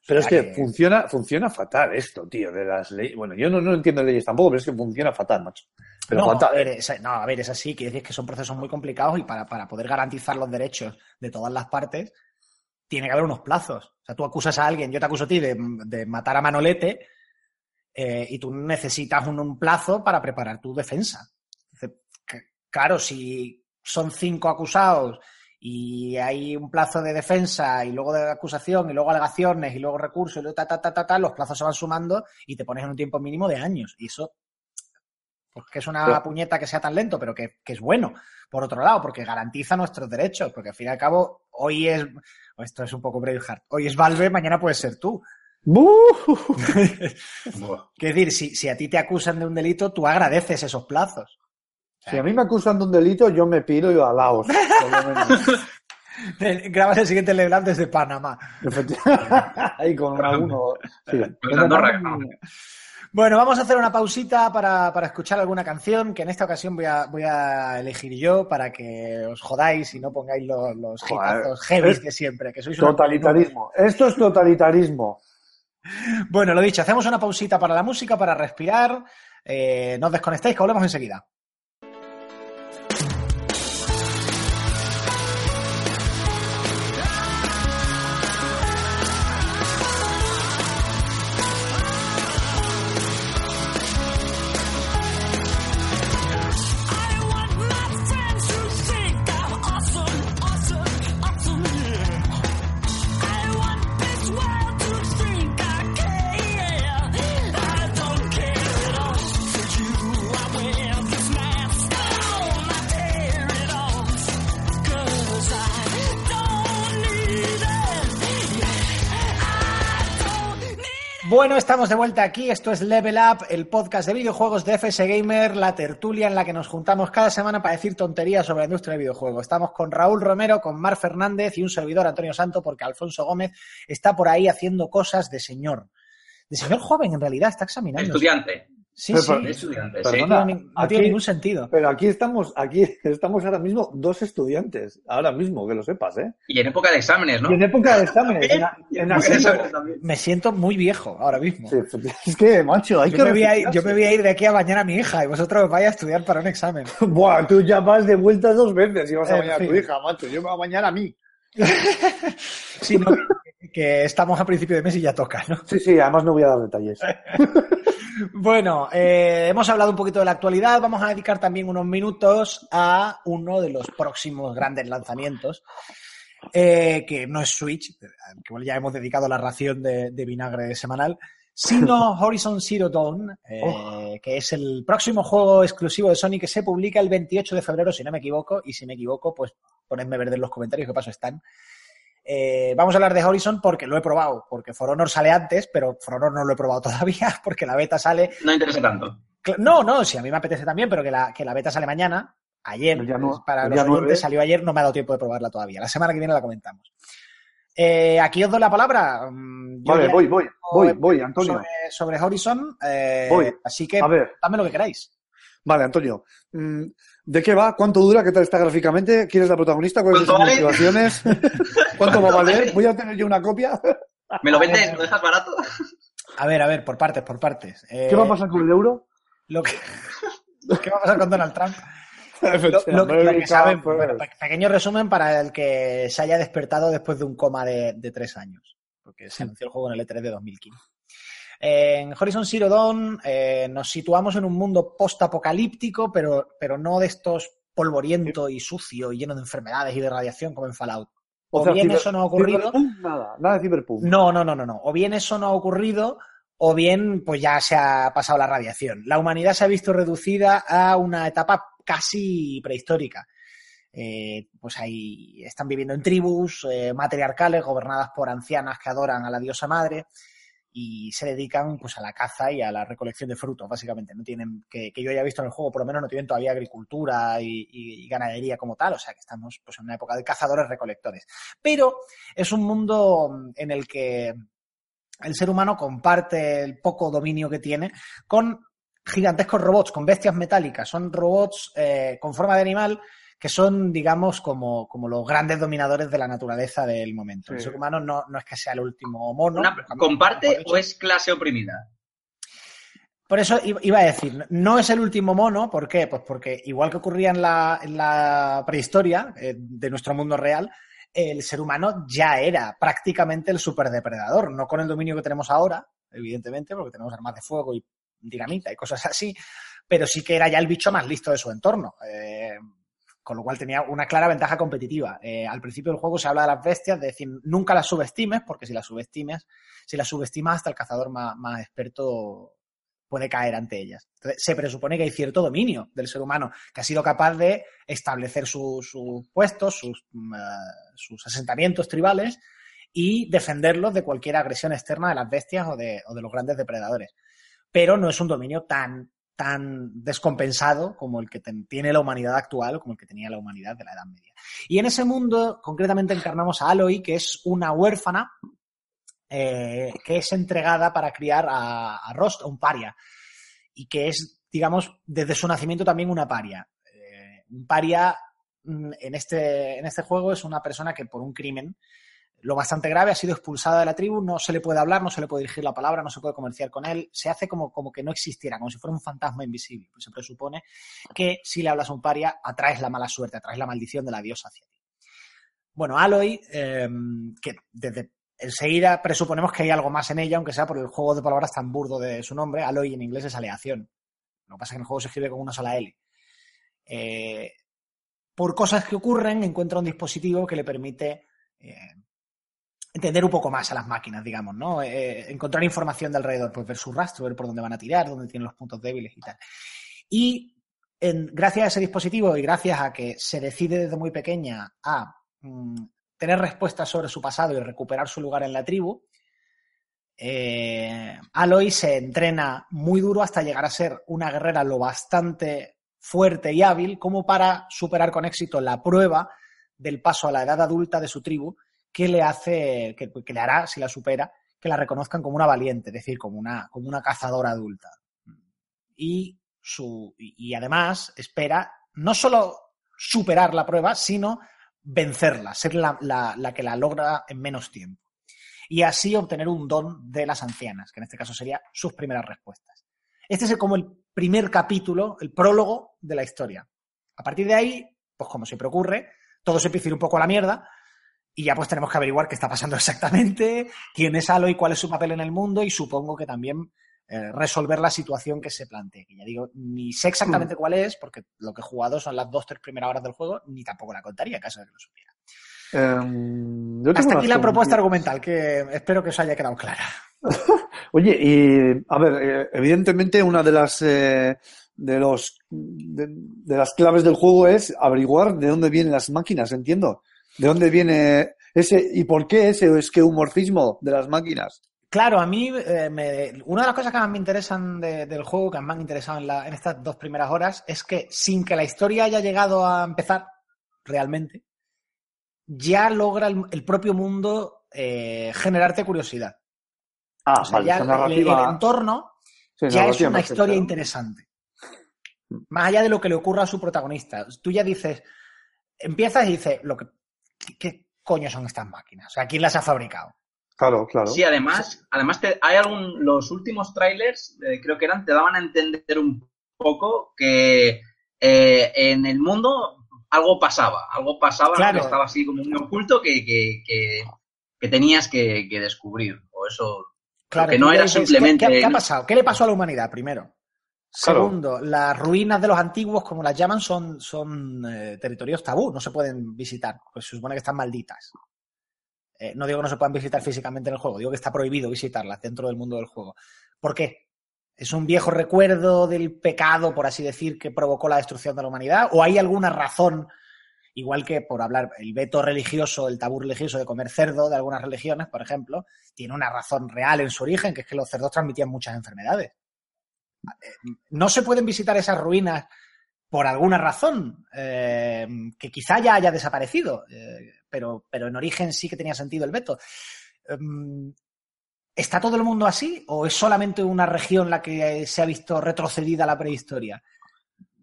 Pero es sea que que- funciona, funciona fatal esto, tío, de las leyes. Bueno, yo no, no entiendo leyes tampoco, pero es que funciona fatal, macho. Pero no, a fatal. ver, ¿eh? es, no, a ver, es así, quiere decir que son procesos muy complicados y para, para poder garantizar los derechos de todas las partes, tiene que haber unos plazos. O sea, tú acusas a alguien, yo te acuso a ti de, de matar a Manolete eh, y tú necesitas un, un plazo para preparar tu defensa. Que- claro, si son cinco acusados y hay un plazo de defensa y luego de acusación y luego alegaciones y luego recursos y luego ta, ta, ta, ta, ta, los plazos se van sumando y te pones en un tiempo mínimo de años. Y eso Pues que es una puñeta que sea tan lento, pero que, que es bueno, por otro lado, porque garantiza nuestros derechos, porque al fin y al cabo, hoy es, esto es un poco Braveheart, hoy es Valve, mañana puedes ser tú. Quiero decir, si, si a ti te acusan de un delito, tú agradeces esos plazos. Si a mí me acusan de un delito, yo me piro y a Laos. por lo menos. Grabas el siguiente level up desde Panamá. Ahí con una uno. Sí. Bueno, vamos a hacer una pausita para, para escuchar alguna canción que en esta ocasión voy a, voy a elegir yo para que os jodáis y no pongáis los, los hitazos heavy de siempre, que sois una- Totalitarismo. Esto es totalitarismo. Bueno, lo dicho, hacemos una pausita para la música, para respirar. Eh, no os desconectéis, que volvemos enseguida. Bueno, estamos de vuelta aquí. Esto es Level Up, el podcast de videojuegos de FS Gamer, la tertulia en la que nos juntamos cada semana para decir tonterías sobre la industria del videojuego. Estamos con Raúl Romero, con Mar Fernández y un servidor Antonio Santo, porque Alfonso Gómez está por ahí haciendo cosas de señor. De señor joven, en realidad, está examinando. Estudiante. Sí, Pero, sí. pero- De estudiante, sí. Perdona. No tiene, no ningún sentido. Pero aquí estamos, aquí estamos ahora mismo dos estudiantes. Ahora mismo, que lo sepas, ¿eh? Y en época de exámenes, ¿no? Y en época de exámenes. en, Y en en época de asunto- exámenes también. Me siento muy viejo ahora mismo. Sí, es que, macho, hay Yo que me, voy a ir, yo me voy a ir de aquí a mañana a mi hija y vosotros vais a estudiar para un examen. Buah, tú ya vas de vuelta dos veces y vas a En bañar a tu hija, macho. Yo me voy a bañar a mí. Sí, no, que, estamos a principio de mes y ya toca, ¿no? Sí, sí, además no voy a dar detalles. Bueno, eh, hemos hablado un poquito de la actualidad. Vamos a dedicar también unos minutos a uno de los próximos grandes lanzamientos, eh, que no es Switch, que ya hemos dedicado la ración de, de vinagre semanal, sino Horizon Zero Dawn, eh, que es el próximo juego exclusivo de Sony que se publica el 28 de febrero, si no me equivoco. Y si me equivoco, pues ponedme verde en los comentarios qué paso están. Eh, vamos a hablar de Horizon porque lo he probado, porque For Honor sale antes, pero For Honor no lo he probado todavía, porque la beta sale No interesa tanto. No, no, sí, a mí me apetece también, pero que la, que la beta sale mañana. Ayer, para el los oyentes, salió ayer, no me ha dado tiempo de probarla todavía. La semana que viene la comentamos. Eh, aquí os doy la palabra. Mm, yo Vale, voy, voy, voy, voy, Antonio. Sobre, sobre Horizon, eh, Voy. así que A ver, dame lo que queráis. vale, Antonio. Mm, ¿De qué va? ¿Cuánto dura? ¿Qué tal está gráficamente? ¿Quién es la protagonista? ¿Cuáles son ¿Cuánto sus vale? motivaciones? ¿Cuánto va a valer? ¿Voy a tener yo una copia? ¿Me lo vendes? ¿Lo dejas barato? A ver, a ver, por partes, por partes. Eh, ¿Qué va a pasar con el euro? Lo que... ¿Qué va a pasar con Donald Trump? Lo- lo- lo que America saben, first. bueno, pe- pequeño resumen para el que se haya despertado después de un coma de, de tres años, porque se anunció el juego en el E3 de 2015. En Horizon Zero Dawn eh, nos situamos en un mundo post-apocalíptico, pero, pero no de estos polvoriento y sucio y lleno de enfermedades y de radiación como en Fallout. O, bien ciber- eso no ha ocurrido. Nada, nada de Cyberpunk. No, no, no, no, no. O bien eso no ha ocurrido, o bien pues ya se ha pasado la radiación. La humanidad se ha visto reducida a una etapa casi prehistórica. Eh, pues ahí están viviendo en tribus eh, matriarcales gobernadas por ancianas que adoran a la diosa madre y se dedican pues a la caza y a la recolección de frutos, básicamente. No tienen, que, yo haya visto en el juego, por lo menos no tienen todavía agricultura y, y- ganadería como tal, o sea que estamos pues en una época de cazadores-recolectores. Pero es un mundo en el que el ser humano comparte el poco dominio que tiene con gigantescos robots, con bestias metálicas. Son robots eh, con forma de animal que son, digamos, como, como los grandes dominadores de la naturaleza del momento. El ser humano no, no es que sea el último mono. Una- ¿Comparte o es clase oprimida? Por eso iba a decir, no es el último mono, ¿por qué? Pues porque igual que ocurría en la, en la prehistoria eh, de nuestro mundo real, el ser humano ya era prácticamente el superdepredador, no con el dominio que tenemos ahora, evidentemente, porque tenemos armas de fuego y dinamita y cosas así, pero sí que era ya el bicho más listo de su entorno. eh, con lo cual tenía una clara ventaja competitiva. Eh, al principio del juego se habla de las bestias, de decir, nunca las subestimes, porque si las subestimes, si las subestimas hasta el cazador más, más experto puede caer ante ellas. Entonces, se presupone que hay cierto dominio del ser humano que ha sido capaz de establecer sus puestos, sus, mm, eh, sus asentamientos tribales y defenderlos de cualquier agresión externa de las bestias o de, o de los grandes depredadores. Pero no es un dominio tan, tan descompensado como el que tiene la humanidad actual como el que tenía la humanidad de la Edad Media. Y en ese mundo, concretamente, encarnamos a Aloy, que es una huérfana eh, que es entregada para criar a, a Rost, a un paria, y que es, digamos, desde su nacimiento también una paria. Eh, un paria mm, en este, en este juego es una persona que por un crimen lo bastante grave ha sido expulsada de la tribu, no se le puede hablar, no se le puede dirigir la palabra, no se puede comerciar con él, se hace como, como que no existiera, como si fuera un fantasma invisible. Pues se presupone que si le hablas a un paria, atraes la mala suerte, atraes la maldición de la diosa hacia ti. Bueno, Aloy, eh, que desde enseguida presuponemos que hay algo más en ella, aunque sea por el juego de palabras tan burdo de su nombre. Aloy en inglés es aleación. Lo que pasa es que en el juego se escribe con una sola L. Eh, por cosas que ocurren, encuentra un dispositivo que le permite eh, entender un poco más a las máquinas, digamos, ¿no? Eh, encontrar información de alrededor, pues ver su rastro, ver por dónde van a tirar, dónde tienen los puntos débiles y tal. Y gracias a ese dispositivo y gracias a que se decide desde muy pequeña a mm, tener respuestas sobre su pasado y recuperar su lugar en la tribu, eh, Aloy se entrena muy duro hasta llegar a ser una guerrera lo bastante fuerte y hábil como para superar con éxito la prueba del paso a la edad adulta de su tribu que le hace, que, le hará, si la supera, que la reconozcan como una valiente, es decir, como una, como una cazadora adulta. Y, su, y además espera no solo superar la prueba, sino vencerla, ser la, la, la que la logra en menos tiempo. Y así obtener un don de las ancianas, que en este caso sería sus primeras respuestas. Este es como el primer capítulo, el prólogo de la historia. A partir de ahí, pues como siempre ocurre, todo se empieza un poco a la mierda y ya pues tenemos que averiguar qué está pasando exactamente, quién es Aloy, cuál es su papel en el mundo y supongo que también eh, resolver la situación que se plantee. Que ya digo, ni sé exactamente cuál es, porque lo que he jugado son las dos, tres primeras horas del juego, ni tampoco la contaría, en caso de que lo supiera. Em, yo Hasta aquí la propuesta argumental, que espero que os haya quedado clara. Oye, y a ver, eh, evidentemente una de las eh, de los de, de las claves del juego es averiguar de dónde vienen las máquinas, entiendo. De dónde viene ese y por qué ese es que humorcismo de las máquinas. Claro, a mí eh, me- una de las cosas que más me interesan de- del juego, que más me han interesado en, la- en estas dos primeras horas, es que sin que la historia haya llegado a empezar realmente, ya logra el, el propio mundo eh, generarte curiosidad. Ah, O sea, ya el, el entorno sí, ya es una historia interesante. Más allá de lo que le ocurra a su protagonista. Tú ya dices, empiezas y dices, lo que, ¿qué, qué coño son estas máquinas? O sea, ¿quién las ha fabricado? Claro, claro. Sí, además, además te- hay algún, los últimos trailers, eh, creo que eran, te daban a entender un poco que eh, en el mundo algo pasaba, algo pasaba, que estaba así como muy oculto que, que, que, que tenías que, que descubrir. O eso, Claro, que no era dices, ¿qué- simplemente... ¿qué, qué ha pasado? ¿Qué le pasó a la humanidad primero? Claro. Segundo, las ruinas de los antiguos, como las llaman, son, son eh, territorios tabú, no se pueden visitar, pues se supone que están malditas. Eh, no digo que no se puedan visitar físicamente en el juego, digo que está prohibido visitarlas dentro del mundo del juego. ¿Por qué? ¿Es un viejo recuerdo del pecado, por así decir, que provocó la destrucción de la humanidad? ¿O hay alguna razón, igual que por hablar el veto religioso, el tabú religioso de comer cerdo de algunas religiones, por ejemplo, tiene una razón real en su origen, que es que los cerdos transmitían muchas enfermedades? no se pueden visitar esas ruinas por alguna razón, eh, que quizá ya haya desaparecido, eh, pero, pero en origen sí que tenía sentido el veto. Em, ¿Está todo el mundo así o es solamente una región la que se ha visto retrocedida a la prehistoria?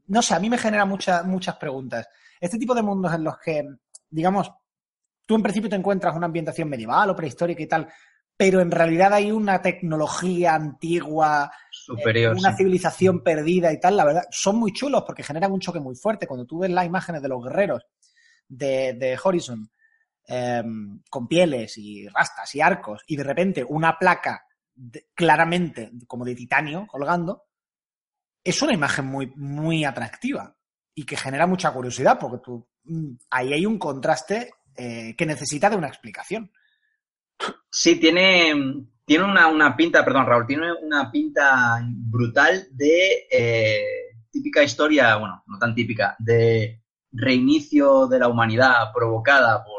No sé, a mí me genera muchas muchas preguntas. Este tipo de mundos en los que, digamos, tú en principio te encuentras una ambientación medieval o prehistórica y tal, pero en realidad hay una tecnología antigua, superior. una sí. civilización perdida y tal, la verdad, son muy chulos porque generan un choque muy fuerte. Cuando tú ves las imágenes de los guerreros de, de Horizon eh, con pieles y rastas y arcos y de repente una placa claramente como de titanio colgando, es una imagen muy, muy atractiva y que genera mucha curiosidad porque tú, mm, ahí hay un contraste eh, que necesita de una explicación. Sí, tiene, tiene una, una pinta, perdón, Raúl, tiene una pinta brutal de eh, típica historia, bueno, no tan típica, de reinicio de la humanidad provocada por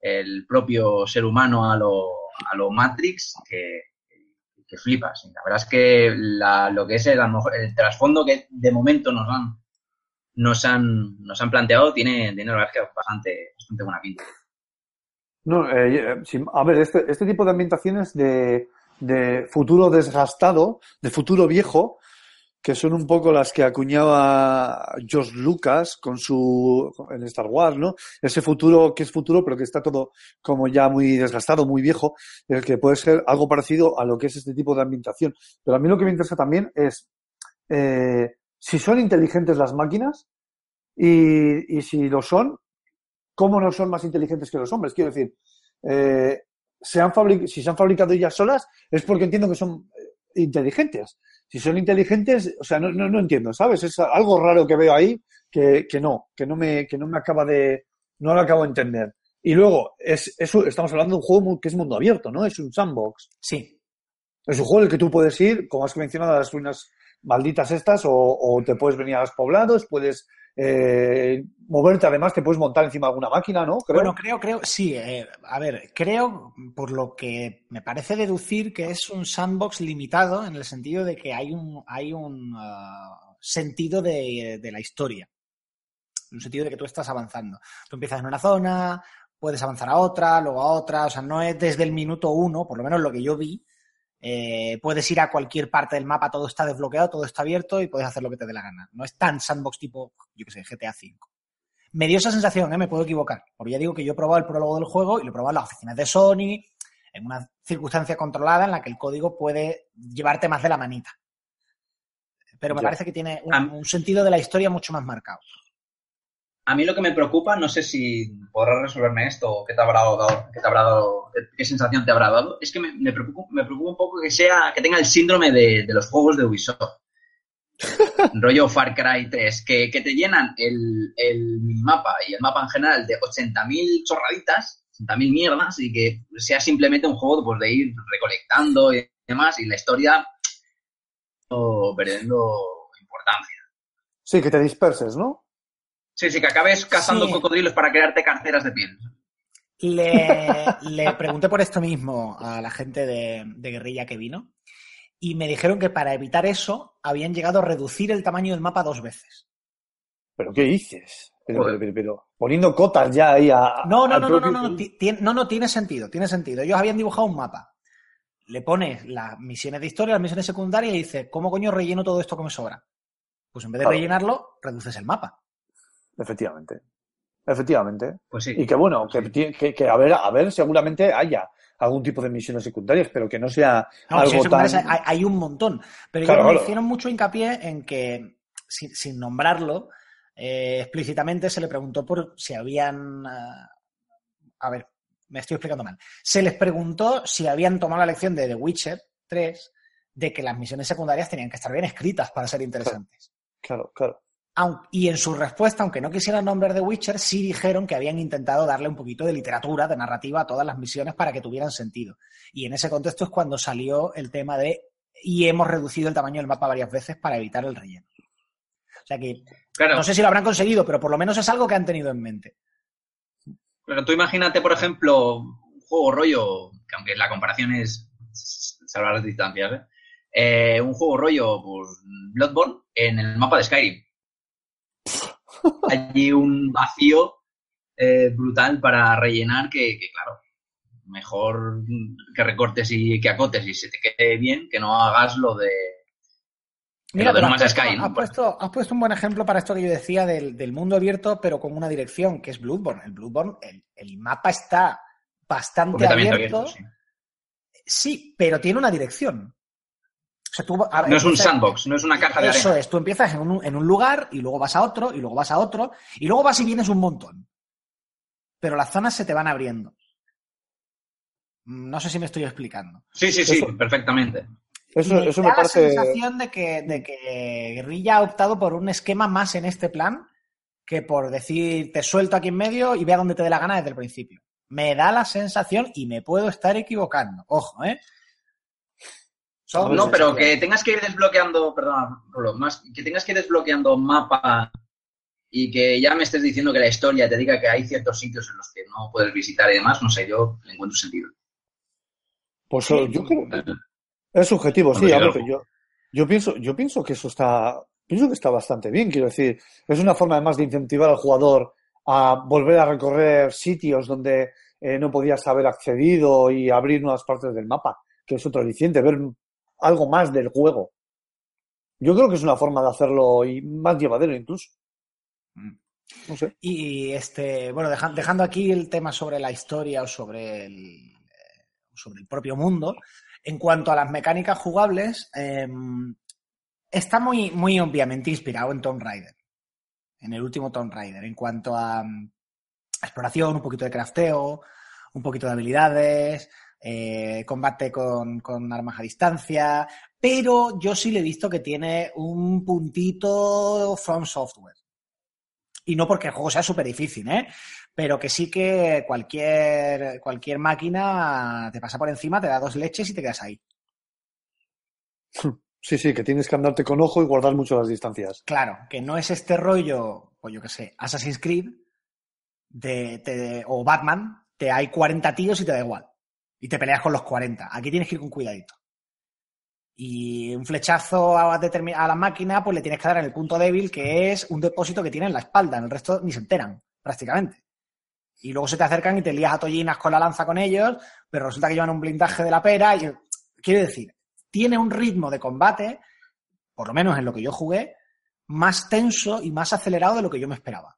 el propio ser humano a lo, a lo Matrix, que, que flipas. La verdad es que la- lo que es el, el trasfondo que de momento nos han, nos han, nos han planteado tiene, tiene que bastante, bastante buena pinta. No, eh, eh, a ver, este, este tipo de ambientaciones de, de futuro desgastado, de futuro viejo, que son un poco las que acuñaba George Lucas con su en Star Wars, ¿no? Ese futuro que es futuro, pero que está todo como ya muy desgastado, muy viejo, el que puede ser algo parecido a lo que es este tipo de ambientación. Pero a mí lo que me interesa también es eh, si son inteligentes las máquinas y, si lo son, ¿cómo no son más inteligentes que los hombres? Quiero decir, eh, se han si se han fabricado ellas solas es porque entiendo que son eh, inteligentes. Si son inteligentes, o sea, no, no, no entiendo, ¿sabes? Es algo raro que veo ahí que, que no, que no me, que no me acaba de, no lo acabo de entender. Y luego, es, es estamos hablando de un juego que es mundo abierto, ¿no? Es un sandbox. Sí. Es un juego en el que tú puedes ir, como has mencionado, a las ruinas malditas estas, o, o te puedes venir a los poblados, puedes eh, moverte, además te puedes montar encima de alguna máquina, ¿no? Bueno, creo, creo, sí. eh, a ver, creo, por lo que me parece deducir, que es un sandbox limitado en el sentido de que hay un, hay un ah, sentido de, de la historia. En un sentido de que tú estás avanzando. Tú empiezas en una zona, puedes avanzar a otra, luego a otra. O sea, no es desde el minuto uno, por lo menos lo que yo vi. Eh, puedes ir a cualquier parte del mapa, todo está desbloqueado, todo está abierto y puedes hacer lo que te dé la gana. No es tan sandbox tipo, yo qué sé, GTA V. Me dio esa sensación, ¿eh? me puedo equivocar. Porque ya digo que yo he probado el prólogo del juego y lo he probado en las oficinas de Sony, en una circunstancia controlada en la que el código puede llevarte más de la manita. Pero me parece que tiene un sentido de la historia mucho más marcado. A mí lo que me preocupa, no sé si podrás resolverme esto o qué te habrá dado, qué, te habrá dado, qué, sensación te habrá dado, es que me, me preocupa, me preocupa un poco que sea, que tenga el síndrome de, de los juegos de Ubisoft. Rollo Far Cry 3, que, que te llenan el, el mapa y el mapa en general de 80.000 chorraditas, 80.000 mierdas, y que sea simplemente un juego pues, de ir recolectando y demás, y la historia perdiendo importancia. Sí, que te disperses, ¿no? Sí, sí, que acabes cazando Sí. cocodrilos para crearte carteras de piel. Le, le pregunté por esto mismo a la gente de, de guerrilla que vino y me dijeron que para evitar eso habían llegado a reducir el tamaño del mapa dos veces. ¿Pero qué dices? Pero, pero, pero, pero, poniendo cotas ya ahí a. No, no, no, no, no, no, ti- tien- no, no, tiene sentido, tiene sentido. Ellos habían dibujado un mapa. Le pones las misiones de historia, las misiones secundarias y dices, ¿cómo coño relleno todo esto que me sobra? Pues en vez de Claro. rellenarlo, reduces el mapa. Efectivamente. Efectivamente. Pues sí. Y que bueno, que, ti- que, que a ver, a ver, seguramente haya algún tipo de misiones secundarias, pero que no sea No, algo si hay tan. hay, hay un montón. Pero Claro, ellos me claro. hicieron mucho hincapié en que, sin, sin nombrarlo, eh, explícitamente se le preguntó por si habían. ah, a ver, me estoy explicando mal. Se les preguntó si habían tomado la lección de The Witcher 3 de que las misiones secundarias tenían que estar bien escritas para ser interesantes. Claro, claro. Y en su respuesta, aunque no quisieran nombrar The Witcher, sí dijeron que habían intentado darle un poquito de literatura, de narrativa a todas las misiones para que tuvieran sentido. Y en ese contexto es cuando salió el tema de y hemos reducido el tamaño del mapa varias veces para evitar el relleno. O sea que Claro, no sé si lo habrán conseguido, pero por lo menos es algo que han tenido en mente. pero tú imagínate, por ejemplo, un juego rollo, que aunque la comparación es salvar las distancias, ¿eh? Eh, un juego rollo, pues, Bloodborne en el mapa de Skyrim. Allí un vacío eh, brutal para rellenar que, que, claro, mejor que recortes y que acotes y se te quede bien que no hagas lo de... Mira, lo de pero No has Sky, ¿no? has puesto- has puesto un buen ejemplo para esto que yo decía del, del mundo abierto, pero con una dirección, que es Bloodborne. El Bloodborne, el, el mapa está bastante abierto. abierto, sí. Sí, pero tiene una dirección. O sea, tú, a- No es un sandbox, no es una caja de Eso arena. es, tú empiezas en un, en un lugar y luego vas a otro y luego vas a otro y luego vas y vienes un montón. Pero las zonas se te van abriendo. No sé si me estoy explicando. Sí, sí, sí, Eso- perfectamente. Eso, eso da me parece. la sensación de que, de que Guerrilla ha optado por un esquema más en este plan que por decir te suelto aquí en medio y ve a dónde te dé la gana desde el principio. Me da la sensación, y me puedo estar equivocando, ojo, ¿eh? Son No, pero que tengas que ir desbloqueando, perdona, Rolo, más que tengas que ir desbloqueando mapa y que ya me estés diciendo que la historia te diga que hay ciertos sitios en los que no puedes visitar y demás, no sé, yo le encuentro sentido. Pues Sí. yo creo que es subjetivo, sí, a ver, yo, yo pienso, yo pienso que eso está, pienso que está bastante bien, quiero decir, es una forma además de incentivar al jugador a volver a recorrer sitios donde eh, no podías haber accedido y abrir nuevas partes del mapa, que es otro aliciente, ver algo más del juego. Yo creo que es una forma de hacerlo y más llevadero incluso. No sé. Y este, bueno, deja- dejando aquí el tema sobre la historia o sobre el, eh, sobre el propio mundo, en cuanto a las mecánicas jugables, eh, está muy, muy obviamente inspirado en Tomb Raider, en el último Tomb Raider, en cuanto a mm, exploración, un poquito de crafteo, un poquito de habilidades, eh, combate con, con armas a distancia, pero yo sí le he visto que tiene un puntito From Software. Y no porque el juego sea súper difícil, ¿eh? Pero que sí que cualquier, cualquier máquina te pasa por encima, te da dos leches y te quedas ahí. Sí, sí, que tienes que andarte con ojo y guardar mucho las distancias. Claro, que no es este rollo, pues yo qué sé, Assassin's Creed de, te- o Batman, te hay 40 tíos y te da igual. Y te peleas con los 40. Aquí tienes que ir con cuidadito. Y un flechazo a, la máquina, pues le tienes que dar en el punto débil, que es un depósito que tiene en la espalda. En el resto ni se enteran, prácticamente. Y luego se te acercan y te lías a tollinas con la lanza con ellos, pero resulta que llevan un blindaje de la pera. Y, quiero decir, tiene un ritmo de combate, por lo menos en lo que yo jugué, más tenso y más acelerado de lo que yo me esperaba.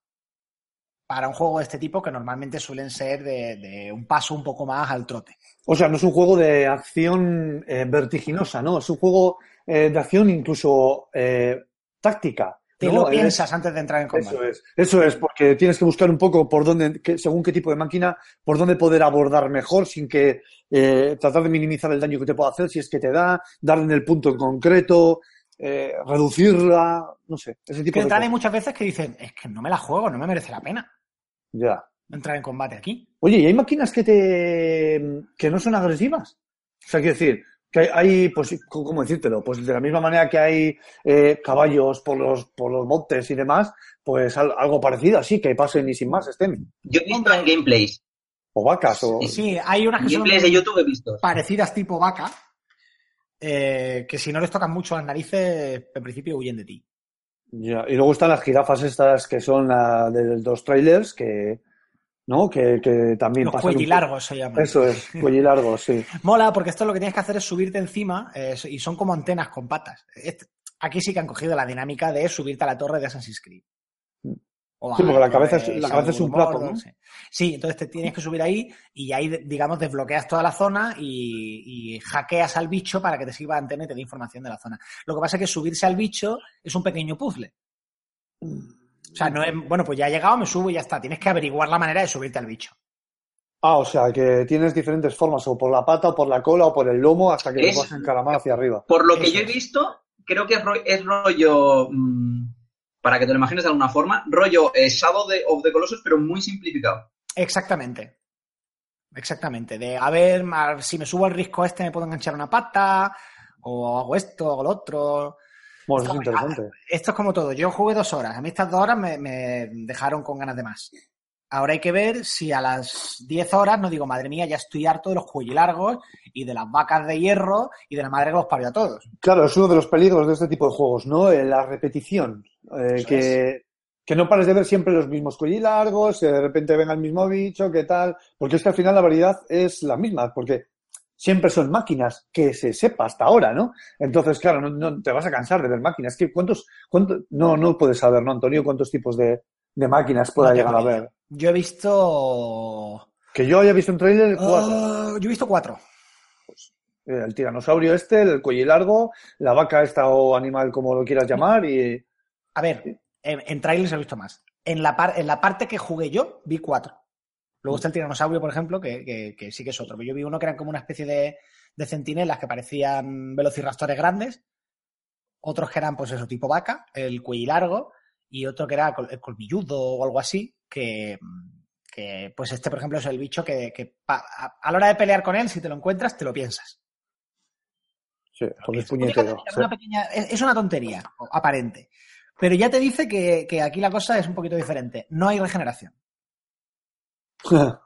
Para un juego de este tipo que normalmente suelen ser de, de un paso un poco más al trote. O sea, no es un juego de acción eh, vertiginosa, ¿no? Es un juego eh, de acción incluso eh, táctica. Te ¿no? lo Es- piensas antes de entrar en combate. Eso es, eso es, porque tienes que buscar un poco por dónde, qué- según qué tipo de máquina, por dónde poder abordar mejor sin que eh, tratar de minimizar el daño que te pueda hacer si es que te da, darle en el punto en concreto, reducirla, no sé, ese tipo Que de cosas. muchas veces que dicen, es que no me la juego, no me merece la pena Ya. entrar en combate aquí. Oye, ¿y hay máquinas que te que no son agresivas? O sea, quiero decir, que hay, hay, pues, ¿cómo decírtelo? Pues de la misma manera que hay eh, caballos por los, por los montes y demás, pues al- algo parecido, así, que pasen y sin más estén. Yo he visto en gameplays, O vacas, o... Sí, hay unas que son gameplays de YouTube he visto. parecidas tipo vaca, eh, que si no les tocas mucho las narices, en principio huyen de ti. Ya, Y luego están las jirafas estas que son la de los trailers, que, ¿no? Que, que también Los pasan un cuellilargos se llaman. Eso es, cuellilargos, sí. Mola porque esto lo que tienes que hacer es subirte encima eh, y son como antenas con patas. Este- aquí sí que han cogido la dinámica de subirte a la torre de Assassin's Creed. O Sí, porque la cabeza es- la cabeza es un plato, ¿no? Sí. Entonces te tienes que subir ahí y ahí, digamos, desbloqueas toda la zona y, y hackeas al bicho para que te sirva de antena y te dé información de la zona. Lo que pasa es que subirse al bicho es un pequeño puzzle. O sea, no es, bueno, pues ya he llegado, me subo y ya está. Tienes que averiguar la manera de subirte al bicho. Ah, o sea, que tienes diferentes formas, o por la pata, o por la cola, o por el lomo, hasta que Es- lo vas a encaramar hacia arriba. Por lo que Eso yo he visto, creo que es, ro- es rollo, mm, para que te lo imagines de alguna forma, rollo eh, Shadow de- of the Colossus, pero muy simplificado. Exactamente. Exactamente. De a ver, si me subo al risco este me puedo enganchar una pata, o hago esto, hago lo otro. Bueno, eso Está es interesante. Esto es como todo. Yo jugué dos horas. A mí estas dos horas me, me dejaron con ganas de más. Ahora hay que ver si a las 10 horas no digo, madre mía, ya estoy harto de los cuellilargos y de las vacas de hierro y de la madre que los parió a todos. Claro, es uno de los peligros de este tipo de juegos, ¿no? Eh, La repetición. Eh, que, que no pares de ver siempre los mismos cuellilargos, que de repente venga el mismo bicho, qué tal. Porque es que al final la variedad es la misma, porque siempre son máquinas que se sepa hasta ahora, ¿no? Entonces, claro, no, no te vas a cansar de ver máquinas. Que ¿Cuántos, cuántos, no, no puedes saber, ¿no, Antonio? ¿Cuántos tipos de, de máquinas pueda No llegar a ver? Yo he visto. Que yo haya visto un trailer, cuatro. Ah, yo he visto cuatro. Eh, El tiranosaurio este, el cuello largo, la vaca esta o animal como lo quieras llamar y... A ver, en, en trailers he visto más. En la, par- en la parte que jugué yo, vi cuatro. Luego está el tiranosaurio, por ejemplo, que, que- que sí que es otro. Pero yo vi uno que eran como una especie de, de centinelas que parecían velociraptores grandes. Otros que eran, pues eso, tipo vaca, el cuello largo. Y otro que era el colmilludo o algo así. Que, que, pues este, por ejemplo, es el bicho que, que pa- a, a la hora de pelear con él, si te lo encuentras, te lo piensas. Sí, porque es puñetero. es, una pequeña- es- es una tontería, aparente. Pero ya te dice que, que aquí la cosa es un poquito diferente. No hay regeneración.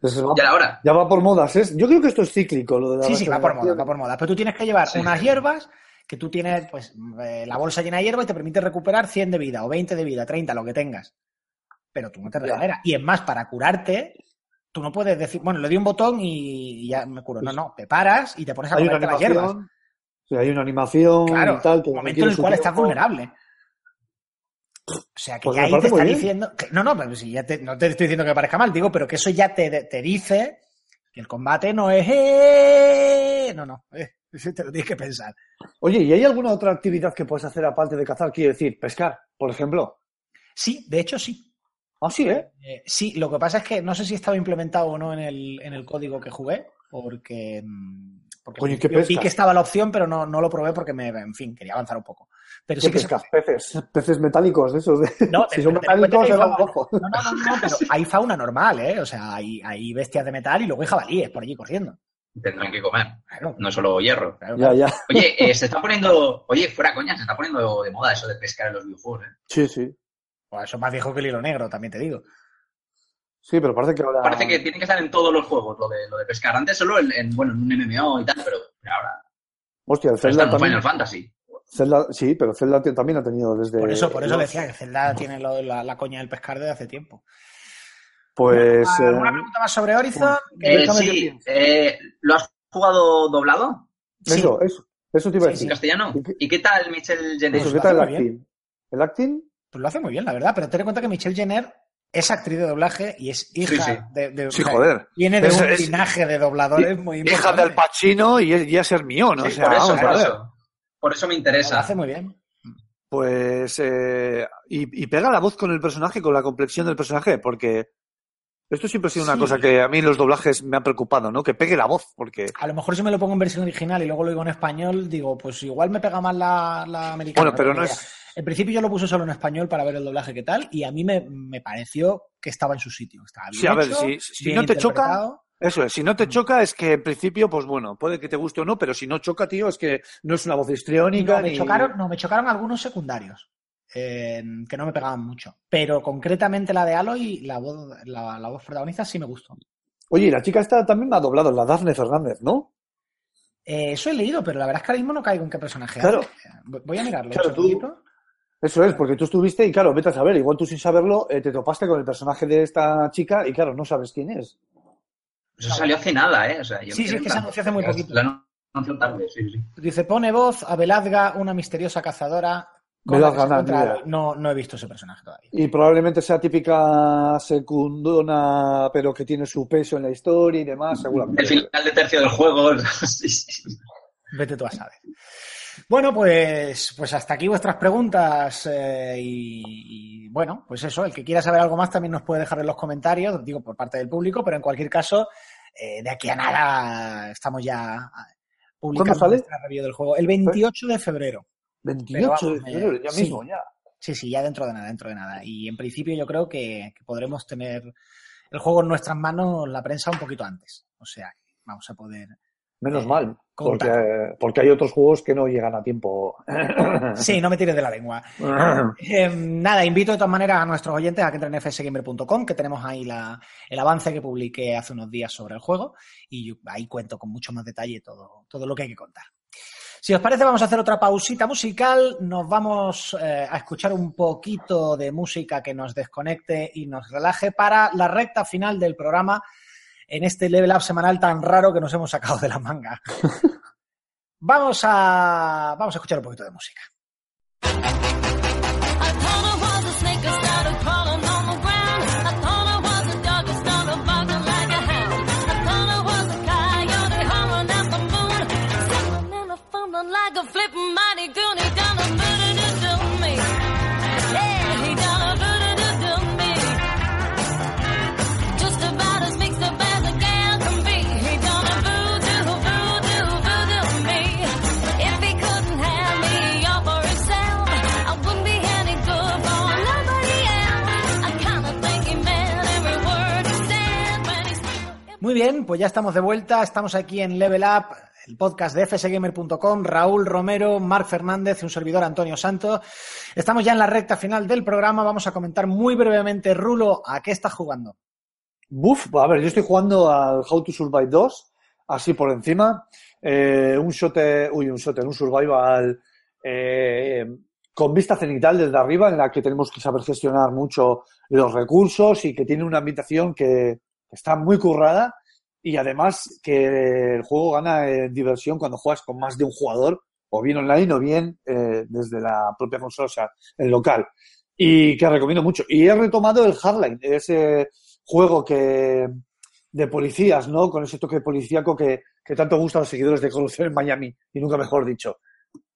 Es- Ya la hora. ya va por modas. ¿es? Yo creo que esto es cíclico, lo de la Sí, sí, va por moda, regeneración. va por moda. Pero tú tienes que llevar Sí. unas hierbas que tú tienes, pues, eh, la bolsa llena de hierba y te permite recuperar 100 de vida o 20 de vida, 30, lo que tengas. Pero tú no te regeneras. Y es más, para curarte, tú no puedes decir, bueno, le di un botón y ya me curo. No, no, te paras y te pones a comerte las hierbas. Sí, hay una animación Claro, y tal. Que un momento en el cual estás vulnerable. O sea, que Pues ya ahí te está diciendo. que- no, no, pero si ya te- no te estoy diciendo que parezca mal, digo, pero que eso ya te, te dice que el combate no es. "Eh". No, no, eh, eso te lo tienes que pensar. Oye, ¿y hay alguna otra actividad que puedes hacer aparte de cazar? Quiero decir, pescar, por ejemplo. Sí, de hecho sí. Ah, sí, ¿eh? Eh, sí, lo que pasa es que no sé si estaba implementado o no en el, en el código que jugué, porque, mm, porque Coño, ¿qué vi que estaba la opción, pero no, no lo probé porque me, en fin, quería avanzar un poco. Pero sí ¿Qué que se pescas? Peces. Peces metálicos, de esos. De... No, si son metálicos, fauna- rojo. No, no, no, no, pero hay fauna normal, ¿eh? O sea, hay, hay bestias de metal y luego hay jabalíes por allí corriendo. Tendrán que comer, Claro, no solo hierro. claro, Ya, ya. Oye, eh, se está poniendo, oye, fuera coña, se está poniendo de moda eso de pescar en los videojuegos, ¿eh? Sí, sí. Pues eso es más viejo que el hilo negro, también te digo. Sí, pero parece que ahora. Parece que tiene que estar en todos los juegos lo de, lo de pescar. Antes solo en, en, bueno, en un MMO y tal, pero ahora Hostia, el Zelda también. Final Fantasy. Zelda, sí, pero Zelda también ha tenido desde. Por eso, por eso decía que Zelda tiene lo- la, la coña del pescar desde hace tiempo. Pues. ¿Alguna eh, pregunta más sobre Horizon? Eh, sí, eh, ¿lo has jugado doblado? Sí. Eso, eso. Eso te iba a Sí, decir. ¿En castellano? ¿Y qué- ¿Y qué tal Michel Jenner? Eso, Pues ¿qué tal el acting? ¿El acting? Pues lo hace muy bien, la verdad. Pero ten en cuenta que Michelle Jenner es actriz de doblaje y es hija sí. de, de- Sí, joder. Viene de Es- un es- linaje de dobladores muy Hija importante. del Pacino y es, y es Hermione, Sí, o sea, por eso, vamos por eso. Por eso me Lo interesa. hace muy bien. Pues, eh, y, y pega la voz con el personaje, con la complexión del personaje, porque esto siempre ha sido una cosa que a mí en los doblajes me ha preocupado, ¿no? Que pegue la voz, porque, A lo mejor si me lo pongo en versión original y luego lo digo en español, digo, pues igual me pega más la, la americana. bueno, pero no es, En principio yo lo puse solo en español para ver el doblaje que tal y a mí me, me pareció que estaba en su sitio. Estaba bien Sí, a ver, hecho, si- si bien no te choca, eso es, si no te choca es que en principio, pues bueno, puede que te guste o no, pero si no choca, tío, es que no es una voz histriónica No, me ni- chocaron, no, me chocaron algunos secundarios eh, que no me pegaban mucho. Pero concretamente la de Aloy, la voz, la, la voz protagonista sí me gustó. Oye, y la chica esta también me ha doblado, la Dafne Fernández, ¿no? Eh, eso he leído, pero la verdad es que ahora mismo no caigo en qué personaje. Claro. hace. Voy- a mirarlo. Claro, tú-. Eso es, porque tú estuviste y claro, vete a saber, igual tú sin saberlo eh, te topaste con el personaje de esta chica y claro, no sabes quién es. Eso salió hace nada, ¿eh? O sea, yo Sí, sí, es que se anunció hace muy poquito. La anunció tarde, sí, sí. Dice, pone voz a Velazga, una misteriosa cazadora. nada, Aloy. No, no he visto ese personaje todavía. Y probablemente sea típica secundona, pero que tiene su peso en la historia y demás, seguramente. El final de tercio del juego. sí, sí. Vete tú a saber. Bueno, pues, pues hasta aquí vuestras preguntas. eh, y, y, bueno, pues eso, el que quiera saber algo más también nos puede dejar en los comentarios, digo por parte del público, pero en cualquier caso, eh, de aquí a nada estamos ya ah, publicando nuestra review del juego. El 28 de febrero. 28 Pero de vamos, febrero, eh, ya sí. mismo, ya. Sí, sí, ya dentro de nada, dentro de nada. Y en principio yo creo que, que podremos tener el juego en nuestras manos, la prensa, un poquito antes. O sea, vamos a poder... Menos Eh, mal, porque, porque hay otros juegos que no llegan a tiempo. Sí, no me tires de la lengua. Eh, nada, invito de todas maneras a nuestros oyentes a que entren en fsgamer.com, que tenemos ahí la- el avance que publiqué hace unos días sobre el juego y ahí cuento con mucho más detalle todo, todo lo que hay que contar. Si os parece, vamos a hacer otra pausita musical. Nos vamos eh, a escuchar un poquito de música que nos desconecte y nos relaje para la recta final del programa en este level up semanal tan raro que nos hemos sacado de la manga. Vamos a, vamos a escuchar un poquito de música. Bien, pues ya estamos de vuelta, estamos aquí en Level Up, el podcast de fsgamer.com, Raúl Romero, Marc Fernández un servidor Antonio Santo. Estamos ya en la recta final del programa. Vamos a comentar muy brevemente, Rulo, ¿a qué estás jugando? Buf, a ver, yo estoy jugando al How to Survive 2, así por encima. Eh, un shot, uy, un shot, un survival eh, con vista cenital desde arriba, en la que tenemos que saber gestionar mucho los recursos y que tiene una ambientación que está muy currada y además que el juego gana en diversión cuando juegas con más de un jugador, o bien online o bien eh, desde la propia consola, o sea, el local. Y que recomiendo mucho. Y he retomado el Hardline, ese juego que de policías, ¿no? Con ese toque policíaco que, que tanto gusta a los seguidores de corrupción en Miami, y nunca mejor dicho.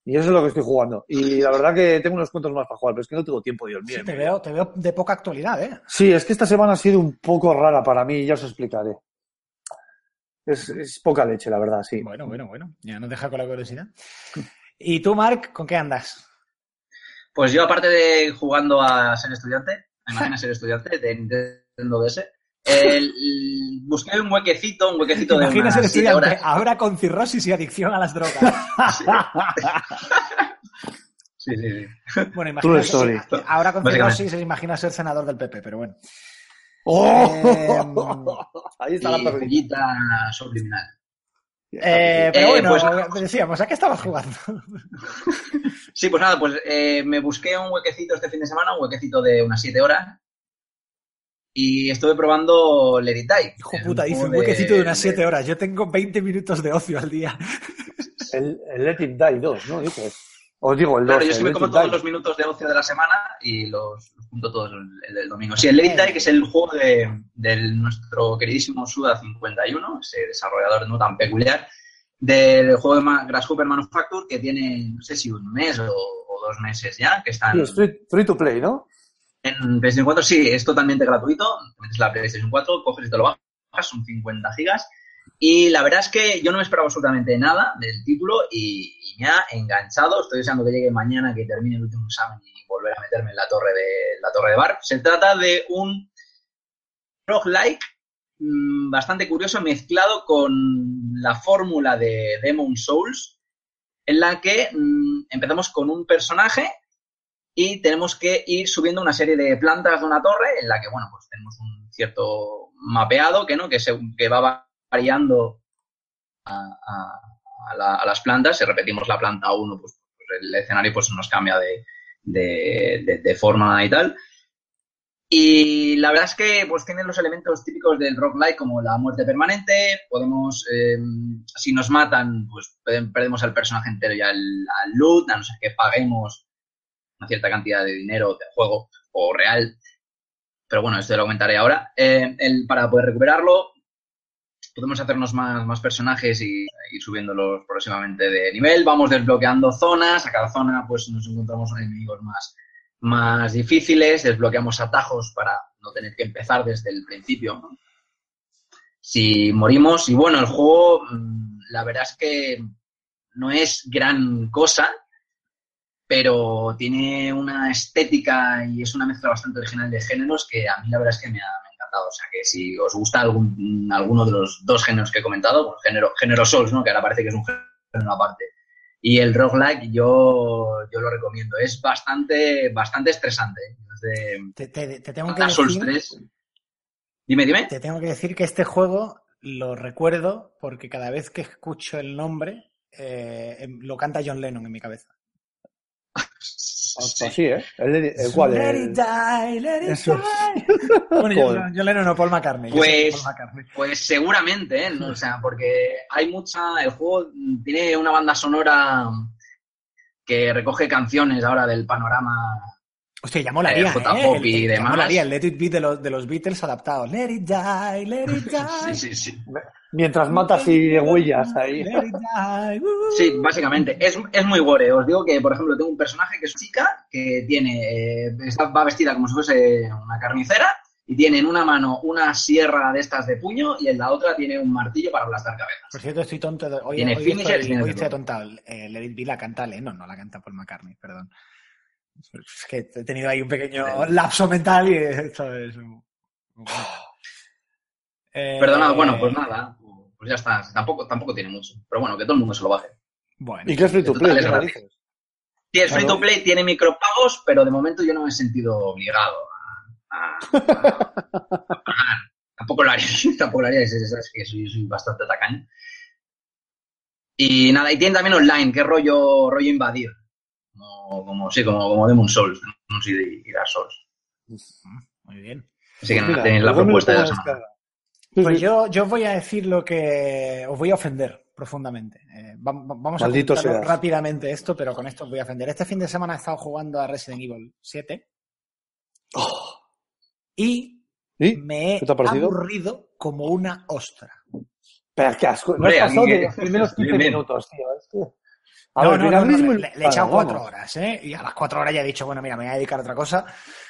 Y eso es lo que estoy jugando. Y la verdad que tengo unos cuantos más para jugar, pero es que no tengo tiempo, Dios mío. Sí, te veo, te veo de poca actualidad, ¿eh? Sí, es que esta semana ha sido un poco rara para mí, ya os explicaré. Es, es poca leche, la verdad, sí. Bueno, bueno, bueno. Ya nos deja con la curiosidad. ¿Y tú, Marc, con qué andas? Pues yo, aparte de jugando a ser estudiante, imagina ser estudiante de Nintendo DS, el- busqué un huequecito, un huequecito de unas siete estudiante horas. ahora con cirrosis y adicción a las drogas. Sí, sí, sí. Bueno, True imagínate, story. ahora con cirrosis imagina ser senador del PP, pero bueno. ¡Oh! Ahí está la joyita subliminal. Eh, pero Eh, bueno, pues- decíamos, ¿a qué estabas jugando? Sí, pues nada, pues eh, me busqué un huequecito este fin de semana, un huequecito de unas 7 horas. Y estuve probando Let It Die. Hijo puta, dice juego un huequecito de unas de- 7 horas. Yo tengo 20 minutos de ocio al día. El, el Let It Die 2, ¿no? Dices. Os digo, el 2. Claro, yo el me como todos los minutos de ocio de la semana y los, los junto todos el, el del domingo. Sí, el It Die, que es el juego de, del nuestro queridísimo Suda51, ese desarrollador no tan peculiar, del juego de Ma- Grasshopper Manufacture, que tiene, no sé si un mes o, o dos meses ya, que están Sí, es free, free to play, ¿no? en PlayStation 4. Sí, es totalmente gratuito. Te metes la PlayStation 4, coges y te lo bajas, son 50 gigas. Y la verdad es que yo no me esperaba absolutamente nada del título y, y me ha enganchado. Estoy deseando que llegue mañana, que termine el último examen y volver a meterme en la torre de la torre de bar. Se trata de un roguelike mm, bastante curioso mezclado con la fórmula de Demon Souls, en la que mm, empezamos con un personaje y tenemos que ir subiendo una serie de plantas de una torre en la que, bueno, pues tenemos un cierto mapeado que, ¿no? que, se, que va variando a, a- a la- a las plantas. Si repetimos la planta 1, pues, pues el escenario pues, nos cambia de, forma y tal. Y la verdad es que pues tiene los elementos típicos del roguelike como la muerte permanente, podemos, eh, si nos matan, pues pe- perdemos al personaje entero y al, al loot, a no ser que paguemos una cierta cantidad de dinero de juego o real. Pero bueno, esto lo comentaré ahora. Eh, el- para poder recuperarlo, podemos hacernos más, más personajes y ir subiéndolos próximamente de nivel. Vamos desbloqueando zonas. A cada zona pues nos encontramos enemigos más, más difíciles. Desbloqueamos atajos para no tener que empezar desde el principio. Si morimos, y bueno, el juego, mm, la verdad es que no es gran cosa, pero tiene una estética y es una mezcla bastante original de géneros que a mí la verdad es que me ha encantado. O sea, que si os gusta algún, alguno de los dos géneros que he comentado, bueno, género, género Souls, ¿no? que ahora parece que es un género aparte, y el roguelike, yo, yo lo recomiendo. Es bastante, bastante estresante. ¿eh? Desde Te, te- te tengo que Souls decir, 3. Dime, dime. te tengo que decir que este juego lo recuerdo porque cada vez que escucho el nombre eh, em- lo canta John Lennon en mi cabeza. Sí. Así, ¿eh? El, el, el cual, Let it die, let it Eso. die. Bueno. John Lennon no, Paul McCartney. yo Pues- Paul McCartney. Pues seguramente, ¿eh? No, o sea, porque hay mucha. El juego tiene una banda sonora que recoge canciones ahora del panorama. Hostia, ya molaría, Eh, ¿eh? J-pop El- y el- ya demás. molaría el Let It Be de los, de los Beatles adaptados. Let it die, let it die. Sí, sí, sí. Mientras matas y huellas ahí. Let it die. uh. Sí, básicamente. Es, es muy gore. Os digo que, por ejemplo, tengo un personaje que es chica que tiene. eh, está- va vestida como si fuese una carnicera y tiene en una mano una sierra de estas de puño y en la otra tiene un martillo para aplastar cabezas. Por cierto, estoy tonto. de- Hoy, Tiene hoy finishers, estoy, hoy estoy atontado. Eh, Let It Be la canta Lennon, no la canta Paul McCartney, perdón. Es que he tenido ahí un pequeño lapso mental y esto es... Eh, Perdonad, bueno, pues nada. Pues ya está. Tampoco, tampoco tiene mucho. Pero bueno, que todo el mundo se lo baje. Bueno, ¿Y qué es free to play? es. Sí, el free to play tiene micropagos, pero de momento yo no me he sentido obligado a, a- a- a pagar. Tampoco lo haría, tampoco lo haría, es- es- es que soy, soy bastante tacaño. Y nada, y tiene también online, que es rollo, rollo invadir. Como, como, sí, como, como Demon Souls, ¿no? Sí, y Dark Souls. muy bien. Así que Pues mira, tenéis la propuesta de la semana. Pues yo, yo os voy a decir lo que os voy a ofender profundamente. Eh, va- va- vamos Maldito a rápidamente esto, pero con esto os voy a ofender. Este fin de semana he estado jugando a Resident Evil 7 Oh. y ¿Y? me he aburrido como una ostra. Pero qué asco. No Hombre, has pasado que- de los primeros 15 Bien, bien. minutos, tío. A no, ver, no, no, mira, no, mismo le, le- le he echado cuatro horas, ¿eh? Y a las cuatro horas ya he dicho, bueno, mira, me voy a dedicar a otra cosa.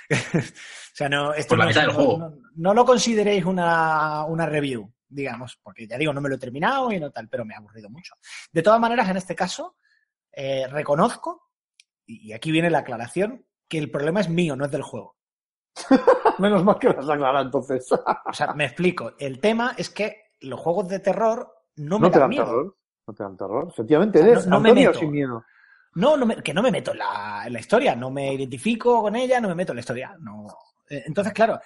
o sea, no, esto la no, juego. lo consideréis una, una review, digamos, porque ya digo, no me lo he terminado y no tal, pero me ha aburrido mucho. De todas maneras, en este caso, eh, reconozco, y y aquí viene la aclaración, que el problema es mío, no es del juego. Menos mal que las aclara entonces. O sea, me explico. El tema es que los juegos de terror no me No te dan dan miedo. terror. No te dan terror. Efectivamente, O sea, eres no- no me meto. sin miedo. No, no me- que no me meto en la, en la historia, no me identifico con ella, no me meto en la historia. No. Eh, Entonces, claro,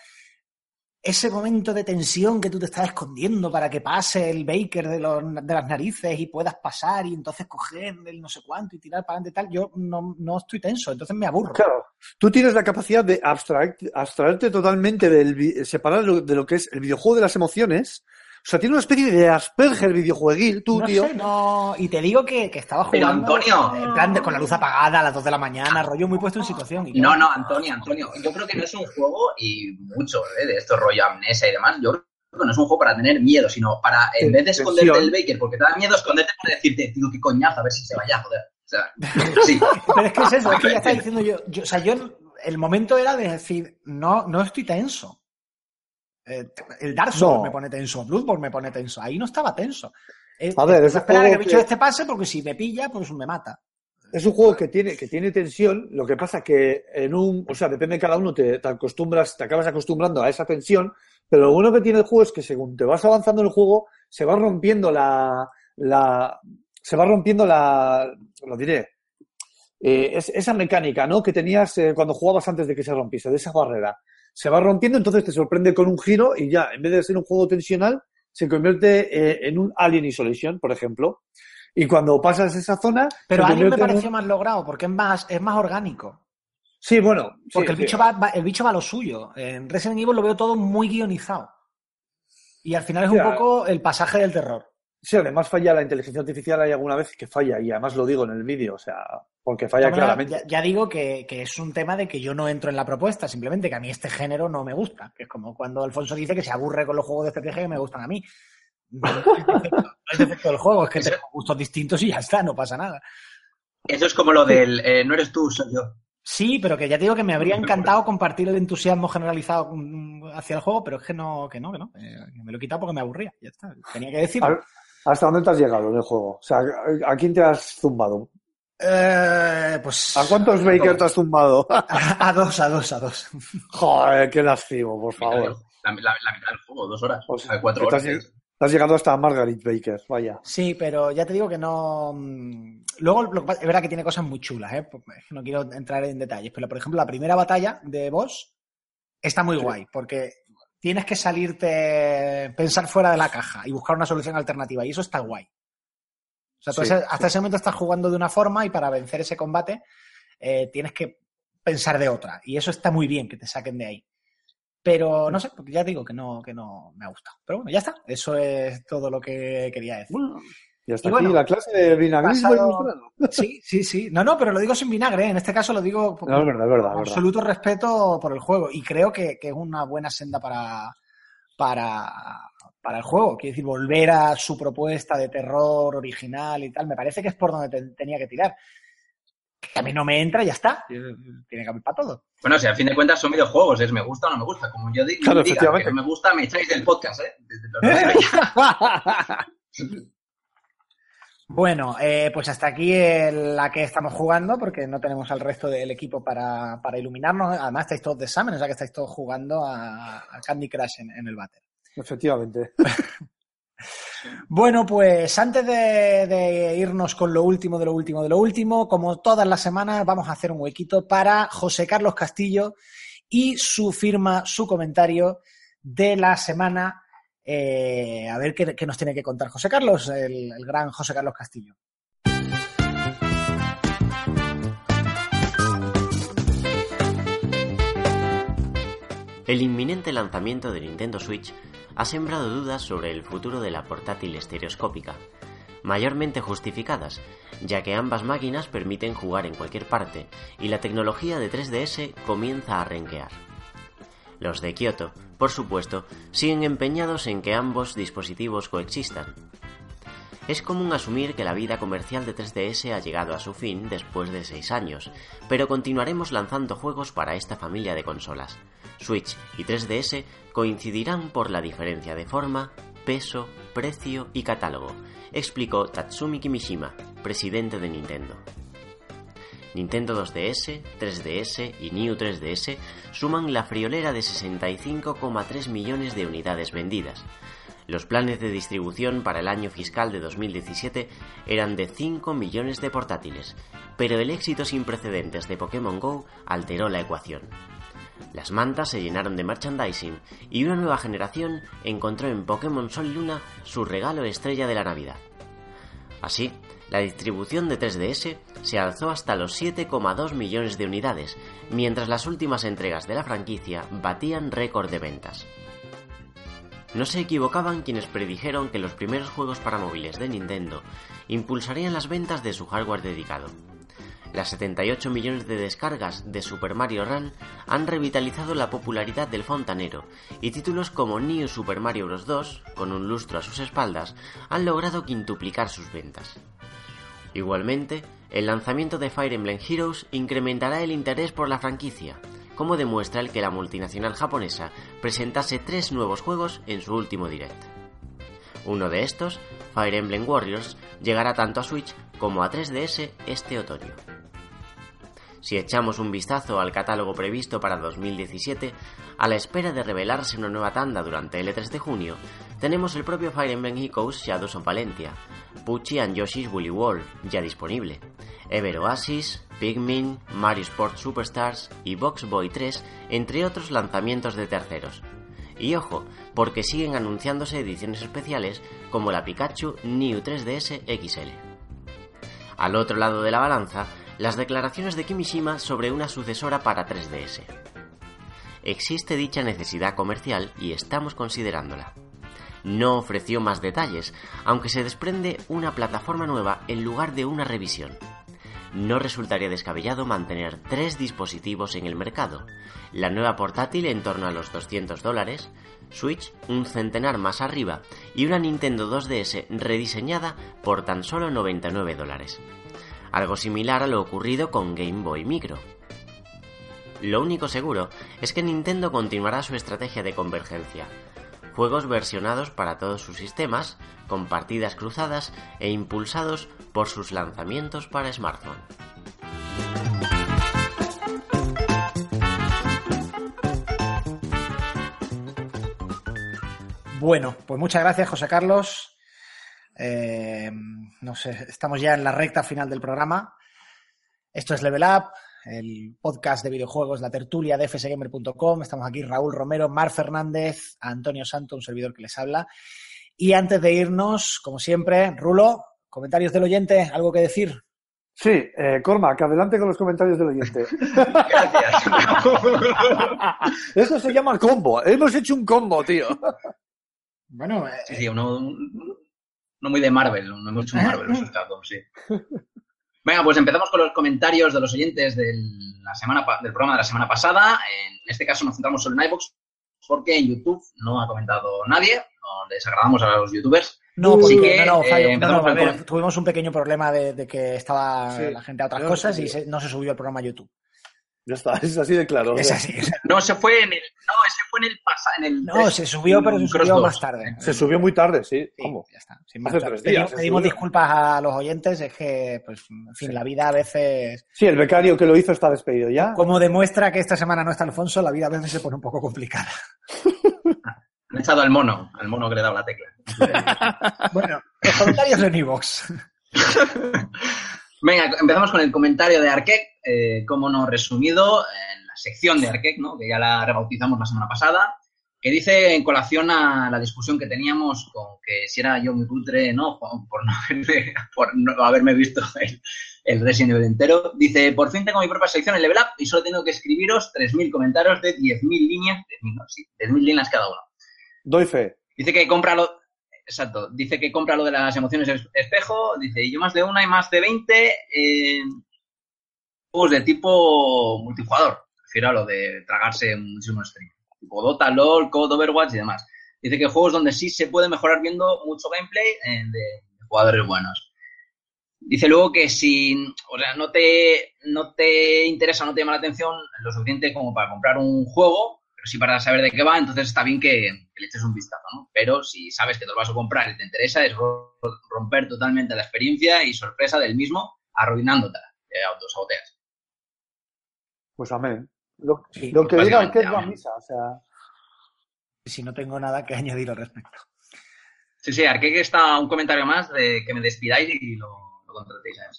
ese momento de tensión que tú te estás escondiendo para que pase el Baker de, los- de las narices y puedas pasar y entonces coger el no sé cuánto y tirar para adelante y tal, yo no, no estoy tenso, entonces me aburro. Claro. Tú tienes la capacidad de abstraerte, abstraerte totalmente del separar de lo que es el videojuego de las emociones. O sea, tiene una especie de Asperger videojueguil, tú, no tío. sé, no. Y te digo que, que estaba Pero, jugando. Antonio. En plan, de- con la luz apagada a las 2 de la mañana, rollo muy puesto en situación. y No, no, Antonio, Antonio. Yo creo que no es un juego, y mucho ¿eh? de esto rollo amnesia y demás, yo creo que no es un juego para tener miedo, sino para, en vez de esconderte del Baker, porque te da miedo esconderte para decirte, tío, qué coñazo, a ver si se vaya, joder. O sea, sí. Pero es que es eso, es que ya está diciendo yo, yo- O sea, yo. El momento era de decir, no, no estoy tenso. Eh, el Dark Souls No. me pone tenso, Bloodborne me pone tenso. Ahí no estaba tenso. Eh, A ver, es que esperar a que el bicho que- este pase porque si me pilla, pues me mata. Es un juego que tiene, que tiene tensión, lo que pasa que en un, o sea, depende de cada uno, te, te acostumbras, te acabas acostumbrando a esa tensión, pero lo bueno que tiene el juego es que según te vas avanzando en el juego, se va rompiendo la, la, se va rompiendo la, lo diré, eh, es- esa mecánica, ¿no? Que tenías eh, cuando jugabas antes de que se rompiese, de esa barrera. Se va rompiendo, entonces te sorprende con un giro y ya, en vez de ser un juego tensional, se convierte eh, en un Alien Isolation, por ejemplo. Y cuando pasas esa zona, Pero se a alguien me en pareció más logrado porque es más, es más orgánico. Sí, bueno. sí, Porque el, sí. bicho va, va- el bicho va a lo suyo. En Resident Evil lo veo todo muy guionizado. Y al final es un Ya. poco el pasaje del terror. Sí, además falla la inteligencia artificial, hay alguna vez que falla, y además lo digo en el vídeo, o sea, porque falla claramente. Ya, ya digo que, que es un tema de que yo no entro en la propuesta, simplemente que a mí este género no me gusta. Que es como cuando Alfonso dice que se aburre con los juegos de estrategia que me gustan a mí. No es defecto, no es defecto del juego, es que Eso- tengo gustos distintos y ya está, no pasa nada. Eso es como lo del, eh, no eres tú, soy yo. Sí, pero que ya te digo que me habría encantado compartir el entusiasmo generalizado mm, hacia el juego, pero es que no, que no, que no. Eh, que me lo he quitado porque me aburría. Ya está. Tenía que decirlo. ¿Hasta dónde te has llegado en el juego? O sea, ¿a quién te has zumbado? Eh, pues. ¿A cuántos Baker te has zumbado? A, a dos, a dos, a dos. Joder, qué lastimo, por favor. la- la mitad del juego, dos horas. O sea, cuatro horas. has llegado hasta Margaret Baker, vaya. Sí, pero ya te digo que no. mm, Luego, lo que pasa- es verdad que tiene cosas muy chulas, ¿eh? Pues, No quiero entrar en detalles, pero por ejemplo, la primera batalla de boss está muy guay, porque tienes que salirte, pensar fuera de la caja y buscar una solución alternativa, y eso está guay. O sea, tú Sí, hasta ese momento estás jugando de una forma y para vencer ese combate eh, tienes que pensar de otra, y eso está muy bien que te saquen de ahí. Pero no sé, porque ya digo que no, que no me ha gustado. Pero bueno, ya está. Eso es todo lo que quería decir. Bueno, y hasta Y bueno, aquí la clase de vinagrismo pasado- ilustrado. Sí, sí, sí. No, no, pero lo digo sin vinagre. ¿eh? En este caso lo digo con No, es verdad, es verdad, absoluto respeto por el juego. Y creo que, que es una buena senda para, para, para el juego. Quiero decir, volver a su propuesta de terror original y tal. Me parece que es por donde te- tenía que tirar. Que a mí no me entra y ya está. Tiene que haber para todo. Bueno, si al fin de cuentas son videojuegos, es me gusta o no me gusta. Como yo di- Claro, diga efectivamente. que no me gusta, me echáis del podcast, ¿eh? Desde los ya. Bueno, eh, pues hasta aquí el- la que estamos jugando, porque no tenemos al resto del equipo para, para iluminarnos. Además, estáis todos de examen, o sea que estáis todos jugando a, a Candy Crush en, en el váter. Efectivamente. Bueno, pues antes de, de irnos con lo último de lo último de lo último, como todas las semanas, vamos a hacer un huequito para José Carlos Castillo y su firma, su comentario de la semana. Eh, a ver qué, nos tiene que contar José Carlos, el, el gran José Carlos Castillo. El inminente lanzamiento de Nintendo Switch ha sembrado dudas sobre el futuro de la portátil estereoscópica, mayormente justificadas, ya que ambas máquinas permiten jugar en cualquier parte y la tecnología de 3DS comienza a renquear. Los de Kyoto, por supuesto, siguen empeñados en que ambos dispositivos coexistan. Es común asumir que la vida comercial de 3DS ha llegado a su fin después de 6 años, pero continuaremos lanzando juegos para esta familia de consolas. Switch y 3DS coincidirán por la diferencia de forma, peso, precio y catálogo, explicó Tatsumi Kimishima, presidente de Nintendo. Nintendo 2DS, 3DS y New 3DS suman la friolera de 65,3 millones de unidades vendidas. Los planes de distribución para el año fiscal de 2017 eran de 5 millones de portátiles, pero el éxito sin precedentes de Pokémon Go alteró la ecuación. Las mantas se llenaron de merchandising y una nueva generación encontró en Pokémon Sol y Luna su regalo estrella de la Navidad. Así, la distribución de 3DS se alzó hasta los 7,2 millones de unidades, mientras las últimas entregas de la franquicia batían récord de ventas. No se equivocaban quienes predijeron que los primeros juegos para móviles de Nintendo impulsarían las ventas de su hardware dedicado. Las 78 millones de descargas de Super Mario Run han revitalizado la popularidad del fontanero y títulos como New Super Mario Bros. 2, con un lustro a sus espaldas, han logrado quintuplicar sus ventas. Igualmente, el lanzamiento de Fire Emblem Heroes incrementará el interés por la franquicia, como demuestra el que la multinacional japonesa presentase tres nuevos juegos en su último direct. Uno de estos, Fire Emblem Warriors, llegará tanto a Switch como a 3DS este otoño. Si echamos un vistazo al catálogo previsto para 2017, a la espera de revelarse una nueva tanda durante el E3 de junio, tenemos el propio Fire Emblem Echoes Shadows of Valentia, Pucci and Yoshi's Woolly World, ya disponible, Ever Oasis, Pikmin, Mario Sports Superstars y Box Boy 3, entre otros lanzamientos de terceros. Y ojo, porque siguen anunciándose ediciones especiales como la Pikachu New 3DS XL. Al otro lado de la balanza, las declaraciones de Kimishima sobre una sucesora para 3DS. Existe dicha necesidad comercial y estamos considerándola. No ofreció más detalles, aunque se desprende una plataforma nueva en lugar de una revisión. No resultaría descabellado mantener tres dispositivos en el mercado. La nueva portátil en torno a los 200 dólares, Switch un centenar más arriba y una Nintendo 2DS rediseñada por tan solo 99 dólares algo similar a lo ocurrido con Game Boy Micro. Lo único seguro es que Nintendo continuará su estrategia de convergencia. Juegos versionados para todos sus sistemas, con partidas cruzadas e impulsados por sus lanzamientos para smartphone. Bueno, pues muchas gracias, José Carlos. Eh, no sé, estamos ya en la recta final del programa. Esto es Level Up, el podcast de videojuegos, la tertulia de fsgamer.com. Estamos aquí Raúl Romero, Mar Fernández, Antonio Santo, un servidor que les habla. Y antes de irnos, como siempre, Rulo, comentarios del oyente, algo que decir. Sí, eh, Cormac, adelante con los comentarios del oyente. Gracias. Eso se llama combo. Hemos hecho un combo, tío. Bueno, eh, Sí, sí, uno, uno muy de Marvel, no hemos hecho un Marvel, resultado, sí. Venga, pues empezamos con los comentarios de los oyentes del, la semana, del programa de la semana pasada. En este caso nos centramos solo en iVoox porque en YouTube no ha comentado nadie, no les agradamos a los youtubers. no, porque, que, no, no, eh. No, no, ver, tuvimos un pequeño problema de, de que estaba Sí. la gente a otras Yo- cosas y se- no se subió el programa a YouTube. Ya está, es así de claro. Es así. No, se fue en el, no, ese fue en el pasado, en el No, se subió, pero se subió 2. más tarde. Se subió muy tarde, sí. Sí, ¿Cómo? ya está. sin más. Hace tres Pedimos- días Pedimos disculpas a los oyentes, es que, pues, en fin, Sí. la vida a veces, Sí, el becario que lo hizo está despedido ya. como demuestra que esta semana no está Alfonso, la vida a veces se pone un poco complicada. Han echado al mono, al mono que le he dado la tecla. Bueno, los comentarios en iVoox. Venga, empezamos con el comentario de Arkek, eh, como no resumido, en la sección de Arkek, ¿no? que ya la rebautizamos la semana pasada, que dice en colación a la discusión que teníamos con que si era yo muy putre, ¿no? por no haberme, por no haberme visto el, el Resident Evil entero. Dice, por fin tengo mi propia sección en Level Up y solo tengo que escribiros 3.000 comentarios de 10.000 líneas, 10.000, no, sí, 10.000 líneas cada uno. Doy fe. Dice que compra lo. Exacto. Dice que compra lo de las emociones es- espejo. Dice, y yo más de una y más de 20 eh, juegos de tipo multijugador. Refiero a lo de tragarse muchísimo stream. Tipo Dota, LOL, COD, Overwatch y demás. Dice que juegos donde sí se puede mejorar viendo mucho gameplay eh, de, jugadores buenos. Dice luego que si o sea, no te, no te interesa, no te llama la atención lo suficiente como para comprar un juego, sí para saber de qué va, entonces está bien que, que le eches un vistazo, ¿no? Pero si sabes que te lo vas a comprar y te interesa, es ro- romper totalmente la experiencia y sorpresa del mismo, arruinándotela, te autosaboteas. Pues amén. Lo, Sí, lo que diga que es la misa, o sea. Si no tengo nada que añadir al respecto. Sí, sí, Arqueque está un comentario más de que me despidáis y lo, lo contratéis a él.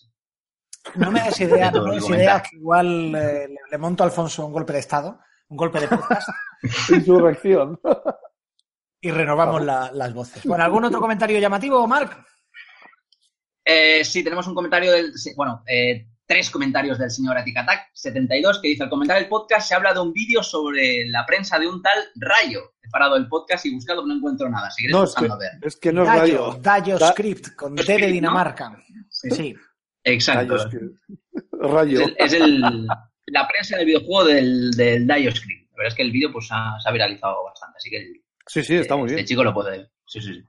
No me des idea, no me des Comentar. idea que igual eh, le, le monto a Alfonso un golpe de estado, un golpe de podcast Insurrección. y renovamos la- las voces. Bueno, ¿algún otro comentario llamativo, Marc? Eh, sí, tenemos un comentario del. sí, Bueno, eh, tres comentarios del señor Atic-Attack 72 que dice: Al comentar el podcast se habla de un vídeo sobre la prensa de un tal Rayo. He parado el podcast y buscado, pero no encuentro nada. Seguiré No, es que, a ver. es que no es Dayo, rayo. Dayo Da- Script, con D de. Dinamarca. Sí. Sí. Exacto. Rayo, es que- rayo. Es, el- es el- la prensa del videojuego del, del Dioscript. La verdad es que el vídeo pues, ha- se ha viralizado bastante, así que el, Sí, sí, está muy este bien. chico lo puede. Sí, sí, sí.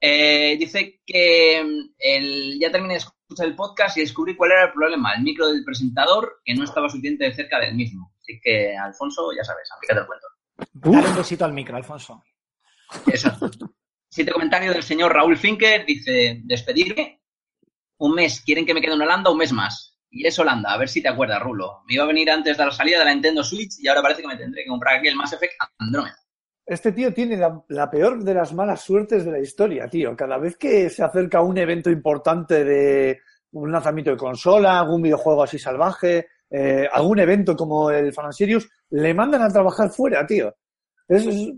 Eh, dice que mm, el, ya terminé de escuchar el podcast y descubrí cuál era el problema, el micro del presentador, que no estaba suficiente cerca del mismo. Así que, Alfonso, ya sabes, aplícate el cuento. Dale un besito al micro, Alfonso. Exacto. Siguiente comentario del señor Raúl Finker, dice, despedirme. Un mes, quieren que me quede en Holanda un mes más. Y es Holanda, a ver si te acuerdas, Rulo. Me iba a venir antes de la salida de la Nintendo Switch y ahora parece que me tendré que comprar aquí el Mass Effect Andromeda. Este tío tiene la, la peor de las malas suertes de la historia, tío. Cada vez que se acerca un evento importante de un lanzamiento de consola, algún videojuego así salvaje, eh, algún evento como el Fan and Serious, le mandan a trabajar fuera, tío. Es, es-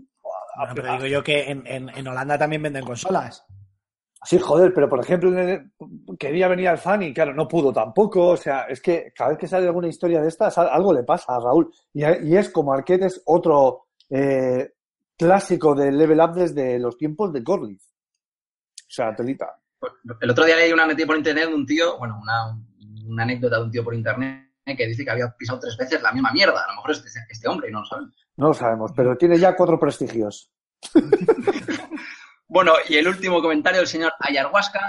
Bueno, pero digo yo que en, en- en Holanda también venden consolas. Sí, joder, pero por ejemplo, quería venir al fan y claro, no pudo tampoco. O sea, es que cada vez que sale alguna historia de estas, al- algo le pasa a Raúl. Y, y es como Arquette es otro eh, clásico del level up desde los tiempos de Corliss. O sea, telita. El otro día leí una metida por internet de un tío, bueno, una, una anécdota de un tío por internet que dice que había pisado tres veces la misma mierda. A lo mejor es este, este hombre y no lo saben. No lo sabemos, pero tiene ya cuatro prestigios. Bueno, y el último comentario del señor Ayahuasca,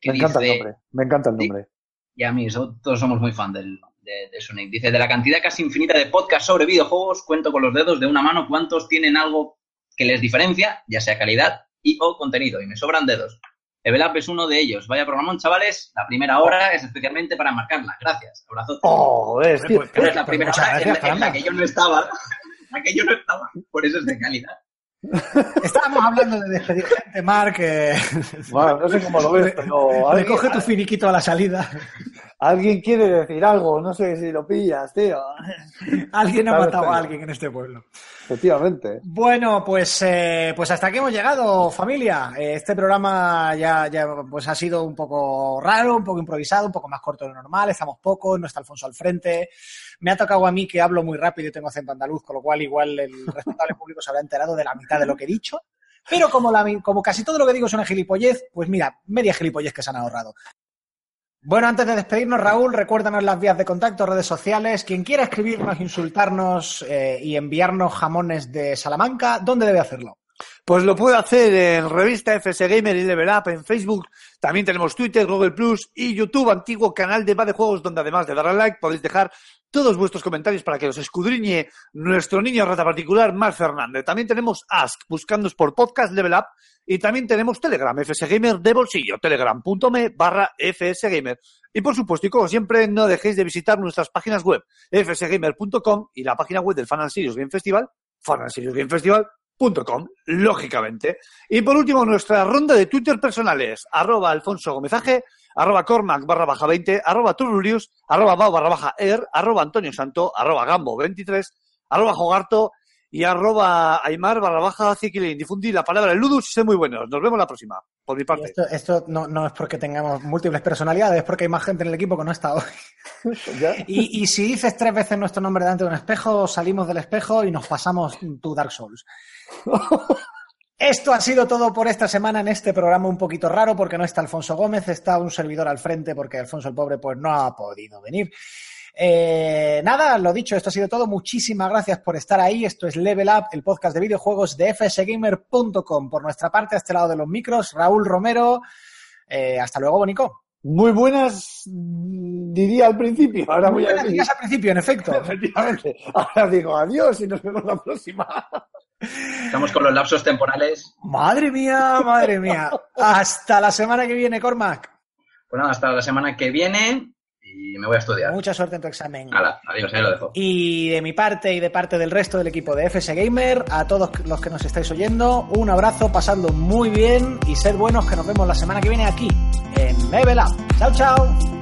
que Me encanta el nombre. Me encanta el nombre. y a mí, todos somos muy fan del, de, de Sonic. Dice, de la cantidad casi infinita de podcasts sobre videojuegos, cuento con los dedos de una mano cuántos tienen algo que les diferencia, ya sea calidad y o contenido, y me sobran dedos. Level Up es uno de ellos. Vaya programón, chavales. La primera hora es especialmente para marcarla. Gracias. Abrazote. Oh, tío. Pues, es la primera hora en, la- en la que yo no estaba. En la que yo no estaba. Por eso es de calidad. Estábamos hablando de despedir gente, Marc. eh, Bueno, no sé cómo lo ves, pero recoge tu finiquito a la salida. Alguien quiere decir algo. No sé si lo pillas, tío. Alguien ha Claro, matado a alguien en este pueblo. Efectivamente. Bueno, pues, eh, pues hasta aquí hemos llegado, familia. Eh, Este programa ya, ya pues ha sido un poco raro, un poco improvisado, un poco más corto de lo normal. Estamos pocos, no está Alfonso al frente. Me ha tocado a mí que hablo muy rápido y tengo acento andaluz, con lo cual igual el respetable público se habrá enterado de la mitad de lo que he dicho. Pero como, la, como casi todo lo que digo es una gilipollez, pues mira, media gilipollez que se han ahorrado. Bueno, antes de despedirnos, Raúl, recuérdanos las vías de contacto, redes sociales. Quien quiera escribirnos, insultarnos eh, y enviarnos jamones de Salamanca, ¿dónde debe hacerlo? Pues lo puede hacer en revista FS Gamer y Level Up, en Facebook. También tenemos Twitter, Google Plus y YouTube, antiguo canal de Va de Juegos, donde además de darle al like podéis dejar todos vuestros comentarios para que os escudriñe nuestro niño rata particular, Mar Fernández. También tenemos Ask, buscándonos por podcast Level Up. Y también tenemos Telegram, FS Gamer de bolsillo, telegram.me barra FS Gamer. Y por supuesto, y como siempre, no dejéis de visitar nuestras páginas web, fsgamer.com y la página web del Fan and Game Festival, fananserious Game Festival Com, lógicamente. Y por último, nuestra ronda de Twitter personales, arroba Alfonso Gomezaje, arroba Cormac barra baja 20, arroba Tururius, arroba Bao barra baja Er, arroba Antonio Santo, arroba Gambo 23, arroba Jogarto y arroba Aymar barra baja Ziquilín. Difundí la palabra de Ludus y sé muy buenos. Nos vemos la próxima, por mi parte. esto, esto no, no es porque tengamos múltiples personalidades, es porque hay más gente en el equipo que no está hoy. Y si dices tres veces nuestro nombre delante de un espejo, salimos del espejo y nos pasamos tu Dark Souls. Esto ha sido todo por esta semana en este programa un poquito raro porque no está Alfonso Gómez, está un servidor al frente porque Alfonso el pobre pues no ha podido venir. Eh, nada, lo dicho, esto ha sido todo. Muchísimas gracias por estar ahí. Esto es Level Up, el podcast de videojuegos de fsgamer.com. Por nuestra parte, a este lado de los micros, Raúl Romero. Eh, hasta luego, Bonico. Muy buenas, diría al principio. Ahora voy a Buenos decir. al principio, en efecto. Efectivamente. Ahora digo adiós y nos vemos la próxima. Estamos con los lapsos temporales. Madre mía, madre mía. Hasta la semana que viene, Cormac. Pues nada, hasta la semana que viene y me voy a estudiar. Mucha suerte en tu examen. Hala, adiós, ahí lo dejo. Y de mi parte y de parte del resto del equipo de FS Gamer, a todos los que nos estáis oyendo, un abrazo, pasadlo muy bien y sed buenos que nos vemos la semana que viene aquí en Level Up. Chao, chao.